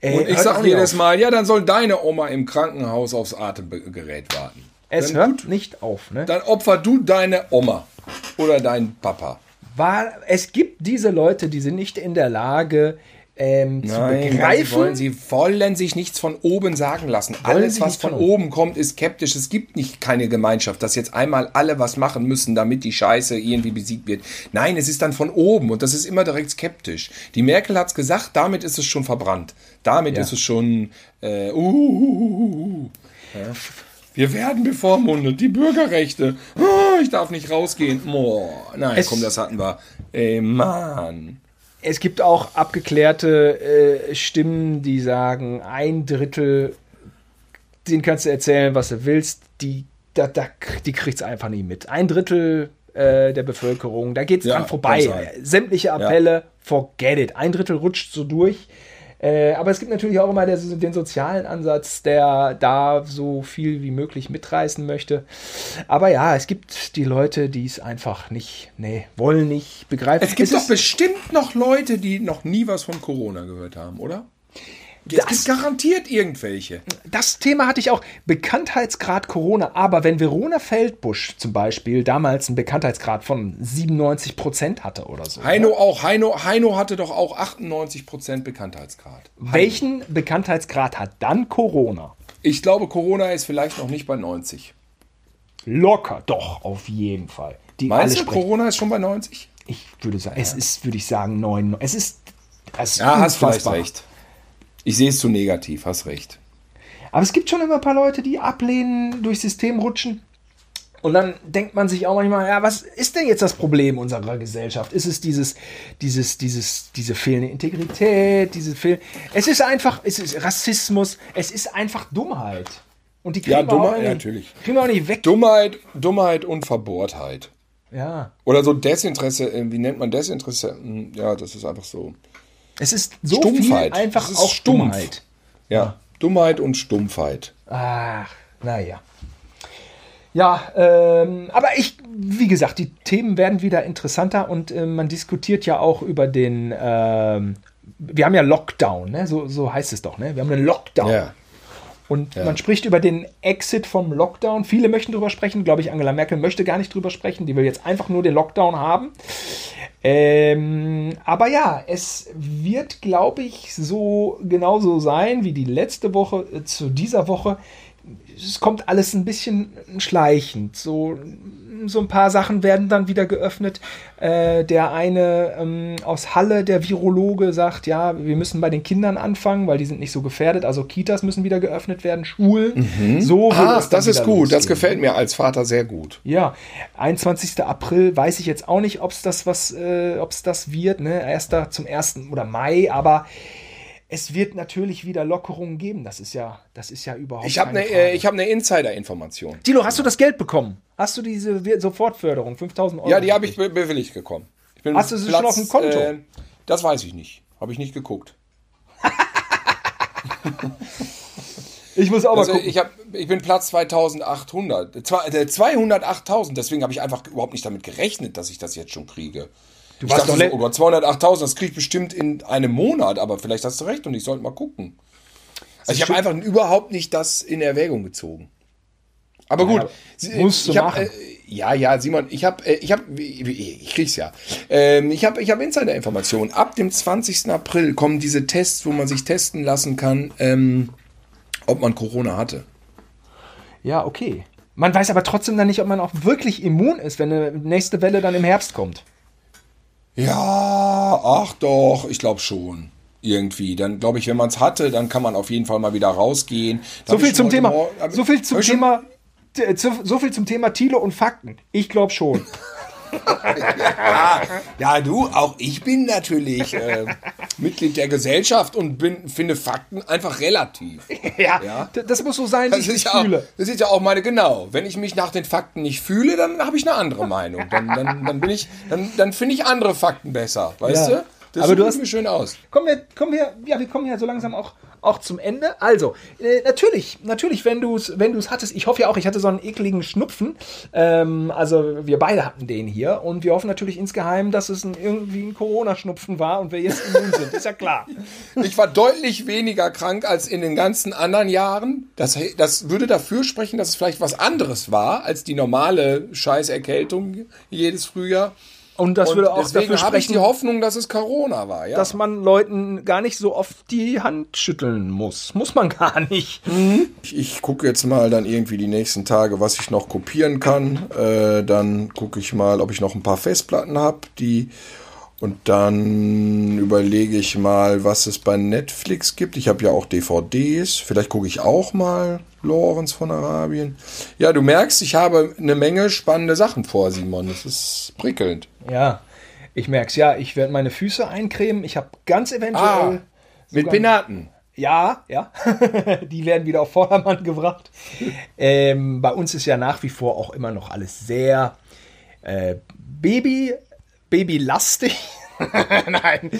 A: Äh, und ich sage jedes Mal, ja, dann soll deine Oma im Krankenhaus aufs Atemgerät warten.
B: Es dann, hört nicht auf, ne?
A: Dann opfer du deine Oma oder deinen Papa.
B: War, es gibt diese Leute, die sind nicht in der Lage, ähm, Nein, zu begreifen.
A: Sie wollen, sie wollen sich nichts von oben sagen lassen. Wollen Alles, was von, von oben kommt, ist skeptisch. Es gibt nicht keine Gemeinschaft, dass jetzt einmal alle was machen müssen, damit die Scheiße irgendwie besiegt wird. Nein, es ist dann von oben und das ist immer direkt skeptisch. Die Merkel hat es gesagt, damit ist es schon verbrannt. Damit ja. ist es schon. Äh, uh, uh, uh, ja. Wir werden bevormundet, die Bürgerrechte. Oh, ich darf nicht rausgehen. Oh, nein, es komm, das hatten wir. Ey, Mann.
B: Es gibt auch abgeklärte äh, Stimmen, die sagen, ein Drittel, den kannst du erzählen, was du willst, die, da, da, die kriegt es einfach nicht mit. Ein Drittel äh, der Bevölkerung, da geht es ja, dran vorbei. Sämtliche Appelle, ja. forget it. Ein Drittel rutscht so durch. Äh, aber es gibt natürlich auch immer der, den sozialen Ansatz, der da so viel wie möglich mitreißen möchte. Aber ja, es gibt die Leute, die es einfach nicht, nee, wollen nicht begreifen.
A: Es gibt es doch bestimmt noch Leute, die noch nie was von Corona gehört haben, oder? Es gibt garantiert irgendwelche.
B: Das Thema hatte ich auch. Bekanntheitsgrad Corona. Aber wenn Verona Feldbusch zum Beispiel damals einen Bekanntheitsgrad von 97 Prozent hatte oder so.
A: Heino ja? auch. Heino, Heino hatte doch auch 98 Prozent Bekanntheitsgrad.
B: Heino. Welchen Bekanntheitsgrad hat dann Corona?
A: Ich glaube, Corona ist vielleicht noch nicht bei 90.
B: Locker, doch, auf jeden Fall.
A: Die Meinst du, Corona ist schon bei 90?
B: Ich würde sagen, ja. es ist, würde ich sagen, 9. Es ist.
A: Es ja, hast vielleicht recht. Ich sehe es zu negativ, hast recht.
B: Aber es gibt schon immer ein paar Leute, die ablehnen, durchs System rutschen. Und dann denkt man sich auch manchmal, ja, was ist denn jetzt das Problem unserer Gesellschaft? Ist es dieses, dieses, dieses, diese fehlende Integrität, diese fehl Es ist einfach, es ist Rassismus, es ist einfach Dummheit.
A: Und die kriegen ja, Dummheit, wir auch nicht, natürlich. kriegen wir auch nicht weg. Dummheit, Dummheit und Verbohrtheit.
B: Ja.
A: Oder so Desinteresse, äh, wie nennt man Desinteresse? Hm, ja, das ist einfach so.
B: Es ist so Stumpfheit. viel einfach auch stumpf. Dummheit.
A: Ja, Dummheit und Stumpfheit.
B: Ach, naja. Ja, ähm, aber ich, wie gesagt, die Themen werden wieder interessanter und äh, man diskutiert ja auch über den, ähm, wir haben ja Lockdown, ne? so, so heißt es doch, ne? wir haben einen Lockdown. Ja. Und ja. man spricht über den Exit vom Lockdown. Viele möchten darüber sprechen, glaube ich, Angela Merkel möchte gar nicht drüber sprechen, die will jetzt einfach nur den Lockdown haben. Ähm, aber ja, es wird, glaube ich, so genauso sein wie die letzte Woche äh, zu dieser Woche. Es kommt alles ein bisschen schleichend. So so ein paar Sachen werden dann wieder geöffnet. Äh, der eine ähm, aus Halle, der Virologe, sagt, ja, wir müssen bei den Kindern anfangen, weil die sind nicht so gefährdet. Also Kitas müssen wieder geöffnet werden, Schulen.
A: Mhm. So ah, das ist gut. Losgehen. Das gefällt mir als Vater sehr gut.
B: Ja, 21. April weiß ich jetzt auch nicht, ob es das was, äh, ob es das wird. Ne? Erster zum 1. oder Mai, aber es wird natürlich wieder Lockerungen geben. Das ist ja, das ist ja überhaupt.
A: Ich habe eine, äh, ich habe eine Insider-Information.
B: Tilo, hast du das Geld bekommen? Hast du diese Sofortförderung, 5000 Euro?
A: Ja, die habe ich be bewilligt bekommen.
B: hast du sie schon auf dem Konto? Äh,
A: das weiß ich nicht. Habe ich nicht geguckt. [LAUGHS]
B: ich muss auch also, mal gucken.
A: Ich, hab, ich bin Platz 2800. 208.000. Äh, Deswegen habe ich einfach überhaupt nicht damit gerechnet, dass ich das jetzt schon kriege. Du ich dachte so, oh Gott, 208.000, das kriege ich bestimmt in einem Monat, aber vielleicht hast du recht und ich sollte mal gucken. Also ich habe einfach überhaupt nicht das in Erwägung gezogen. Aber gut,
B: Ja,
A: Sie-
B: musst du
A: hab,
B: machen.
A: Äh, ja, ja, Simon, ich habe, äh, ich habe, ich krieg's ja. Ähm, ich habe, ich habe Insider-Informationen. Ab dem 20. April kommen diese Tests, wo man sich testen lassen kann, ähm, ob man Corona hatte.
B: Ja, okay. Man weiß aber trotzdem dann nicht, ob man auch wirklich immun ist, wenn eine nächste Welle dann im Herbst kommt.
A: Ja, ach doch, ich glaube schon. Irgendwie. Dann glaube ich, wenn man es hatte, dann kann man auf jeden Fall mal wieder rausgehen. Da
B: So viel zum Thema. So viel zum
A: hab ich schon-
B: Thema. t- zu- So viel zum Thema Thiele und Fakten. Ich glaube schon. [LAUGHS] [LAUGHS]
A: Ja, du, auch ich bin natürlich äh, Mitglied der Gesellschaft und bin, finde Fakten einfach relativ.
B: ja,
A: Ja.
B: das muss so sein, wie
A: Das
B: ich
A: ja auch,
B: fühle.
A: das ist ja auch meine, genau. Wenn ich mich nach den Fakten nicht fühle, dann habe ich eine andere Meinung. Dann, dann, dann bin ich, dann, dann finde ich andere Fakten besser, weißt
B: Ja.
A: du? Das
B: Aber du hast-
A: mir schön aus.
B: Kommen wir, kommen wir, ja, wir kommen ja so langsam auch, auch zum Ende. Also, äh, natürlich, natürlich, wenn du es wenn du's hattest, ich hoffe ja auch, ich hatte so einen ekligen Schnupfen. Ähm, also, wir beide hatten den hier und wir hoffen natürlich insgeheim, dass es ein, irgendwie ein Corona-Schnupfen war und wir jetzt immun sind. Ist ja klar. [LAUGHS]
A: Ich war deutlich weniger krank als in den ganzen anderen Jahren. Das, das würde dafür sprechen, dass es vielleicht was anderes war als die normale Scheißerkältung jedes Frühjahr.
B: Und das
A: Und
B: würde auch
A: deswegen
B: dafür
A: habe ich
B: sprechen,
A: die Hoffnung, dass es Corona war. Ja.
B: dass man Leuten gar nicht so oft die Hand schütteln muss. Muss man [LAUGHS] gar nicht.
A: Ich, ich gucke jetzt mal dann irgendwie die nächsten Tage, was ich noch kopieren kann. Äh, dann gucke ich mal, ob ich noch ein paar Festplatten habe, die und dann überlege ich mal, was es bei Netflix gibt. Ich habe ja auch DVDs. Vielleicht gucke ich auch mal Lorenz von Arabien. Ja, du merkst, ich habe eine Menge spannende Sachen vor, Simon. Das ist prickelnd.
B: Ja, ich merk's. Ja, ich werde meine Füße eincremen. Ich habe ganz eventuell.
A: Ah, mit Penaten.
B: Ja, ja. [LAUGHS] die werden wieder auf Vordermann gebracht. Ähm, bei uns ist ja nach wie vor auch immer noch alles sehr äh, Baby, Babylastig. [LAUGHS] Nein.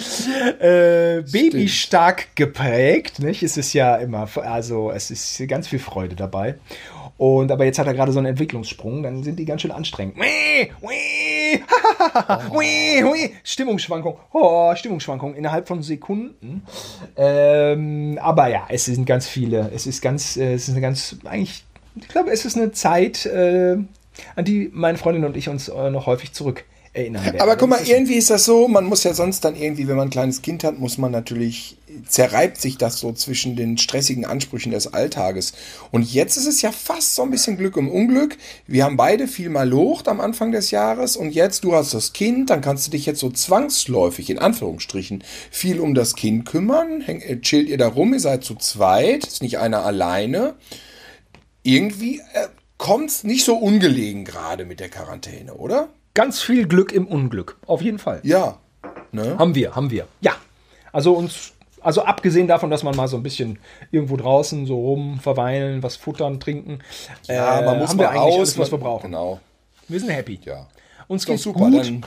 B: Äh, babystark geprägt. Nicht? Es ist ja immer, also es ist ganz viel Freude dabei. Und aber jetzt hat er gerade so einen Entwicklungssprung, dann sind die ganz schön anstrengend. Wii, wii, wii, wii. Stimmungsschwankung. Oh, Stimmungsschwankung innerhalb von Sekunden. Ähm, aber ja, es sind ganz viele. Es ist ganz, äh, es ist eine ganz, eigentlich, ich glaube, es ist eine Zeit, äh, an die meine Freundin und ich uns äh, noch häufig zurück erinnern werden.
A: Aber guck mal, irgendwie ist das so, man muss ja sonst dann irgendwie, wenn man ein kleines Kind hat, muss man natürlich, zerreibt sich das so zwischen den stressigen Ansprüchen des Alltages. Und jetzt ist es ja fast so ein bisschen Glück im Unglück. Wir haben beide viel mal locht am Anfang des Jahres und jetzt, du hast das Kind, dann kannst du dich jetzt so zwangsläufig, in Anführungsstrichen, viel um das Kind kümmern. Häng, äh, chillt ihr da rum, ihr seid zu zweit, ist nicht einer alleine. Irgendwie äh, kommt's nicht so ungelegen gerade mit der Quarantäne, oder?
B: Ganz viel Glück im Unglück. Auf jeden Fall.
A: Ja. Ne?
B: Haben wir, haben wir. Ja. Also uns, also abgesehen davon, dass man mal so ein bisschen irgendwo draußen so rum verweilen, was futtern, trinken.
A: Ja,
B: äh,
A: man muss
B: haben
A: mal
B: wir eigentlich
A: raus,
B: alles, was wir brauchen.
A: Genau.
B: Wir sind happy.
A: Ja.
B: Uns geht's
A: super.
B: gut.
A: Dann,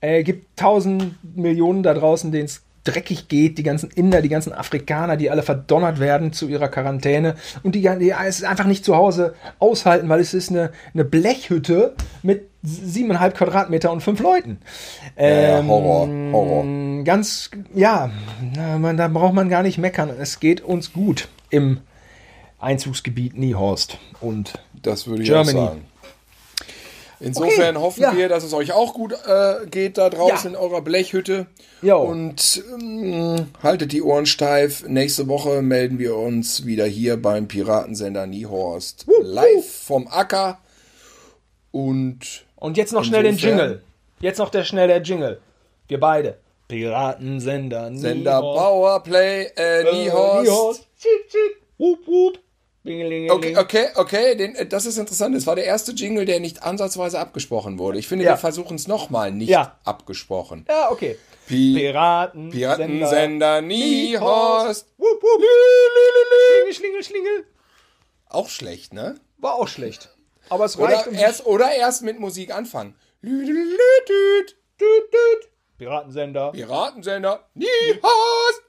B: Äh, gibt tausend Millionen da draußen, denen es dreckig geht, die ganzen Inder, die ganzen Afrikaner, die alle verdonnert werden zu ihrer Quarantäne und die, die es einfach nicht zu Hause aushalten, weil es ist eine, eine Blechhütte mit siebeneinhalb Quadratmeter und fünf Leuten.
A: ja,
B: Ähm,
A: Horror, Horror.
B: Ganz, ja, man, da braucht man gar nicht meckern. Es geht uns gut im Einzugsgebiet Niehorst und
A: das würde ich
B: Germany.
A: auch sagen. Insofern
B: Okay,
A: hoffen
B: ja.
A: wir, dass es euch auch gut äh, geht da draußen
B: Ja.
A: in eurer Blechhütte.
B: Jo.
A: Und ähm, haltet die Ohren steif. Nächste Woche melden wir uns wieder hier beim Piratensender Niehorst. Live vom Acker. Und
B: Und jetzt noch schnell den Jingle. Jetzt noch der schnell der Jingle. Wir beide. Piratensender,
A: Sender
B: Niehorst.
A: Powerplay, äh, Niehorst.
B: Niehorst. Schick, schick. Wup, wup.
A: Okay, okay, okay, den, äh, das ist interessant. Das war der erste Jingle, der nicht ansatzweise abgesprochen wurde. Ich finde,
B: Ja.
A: wir versuchen es nochmal nicht
B: Ja.
A: abgesprochen.
B: Ja, okay.
A: Pi
B: Piraten.
A: Piratensender Niehorst.
B: Schlingel, schlingel, schlingel.
A: Auch schlecht, ne?
B: War auch schlecht. Aber es reicht,
A: Oder
B: um
A: erst, oder erst mit Musik anfangen.
B: Piratensender.
A: Piratensender Niehorst.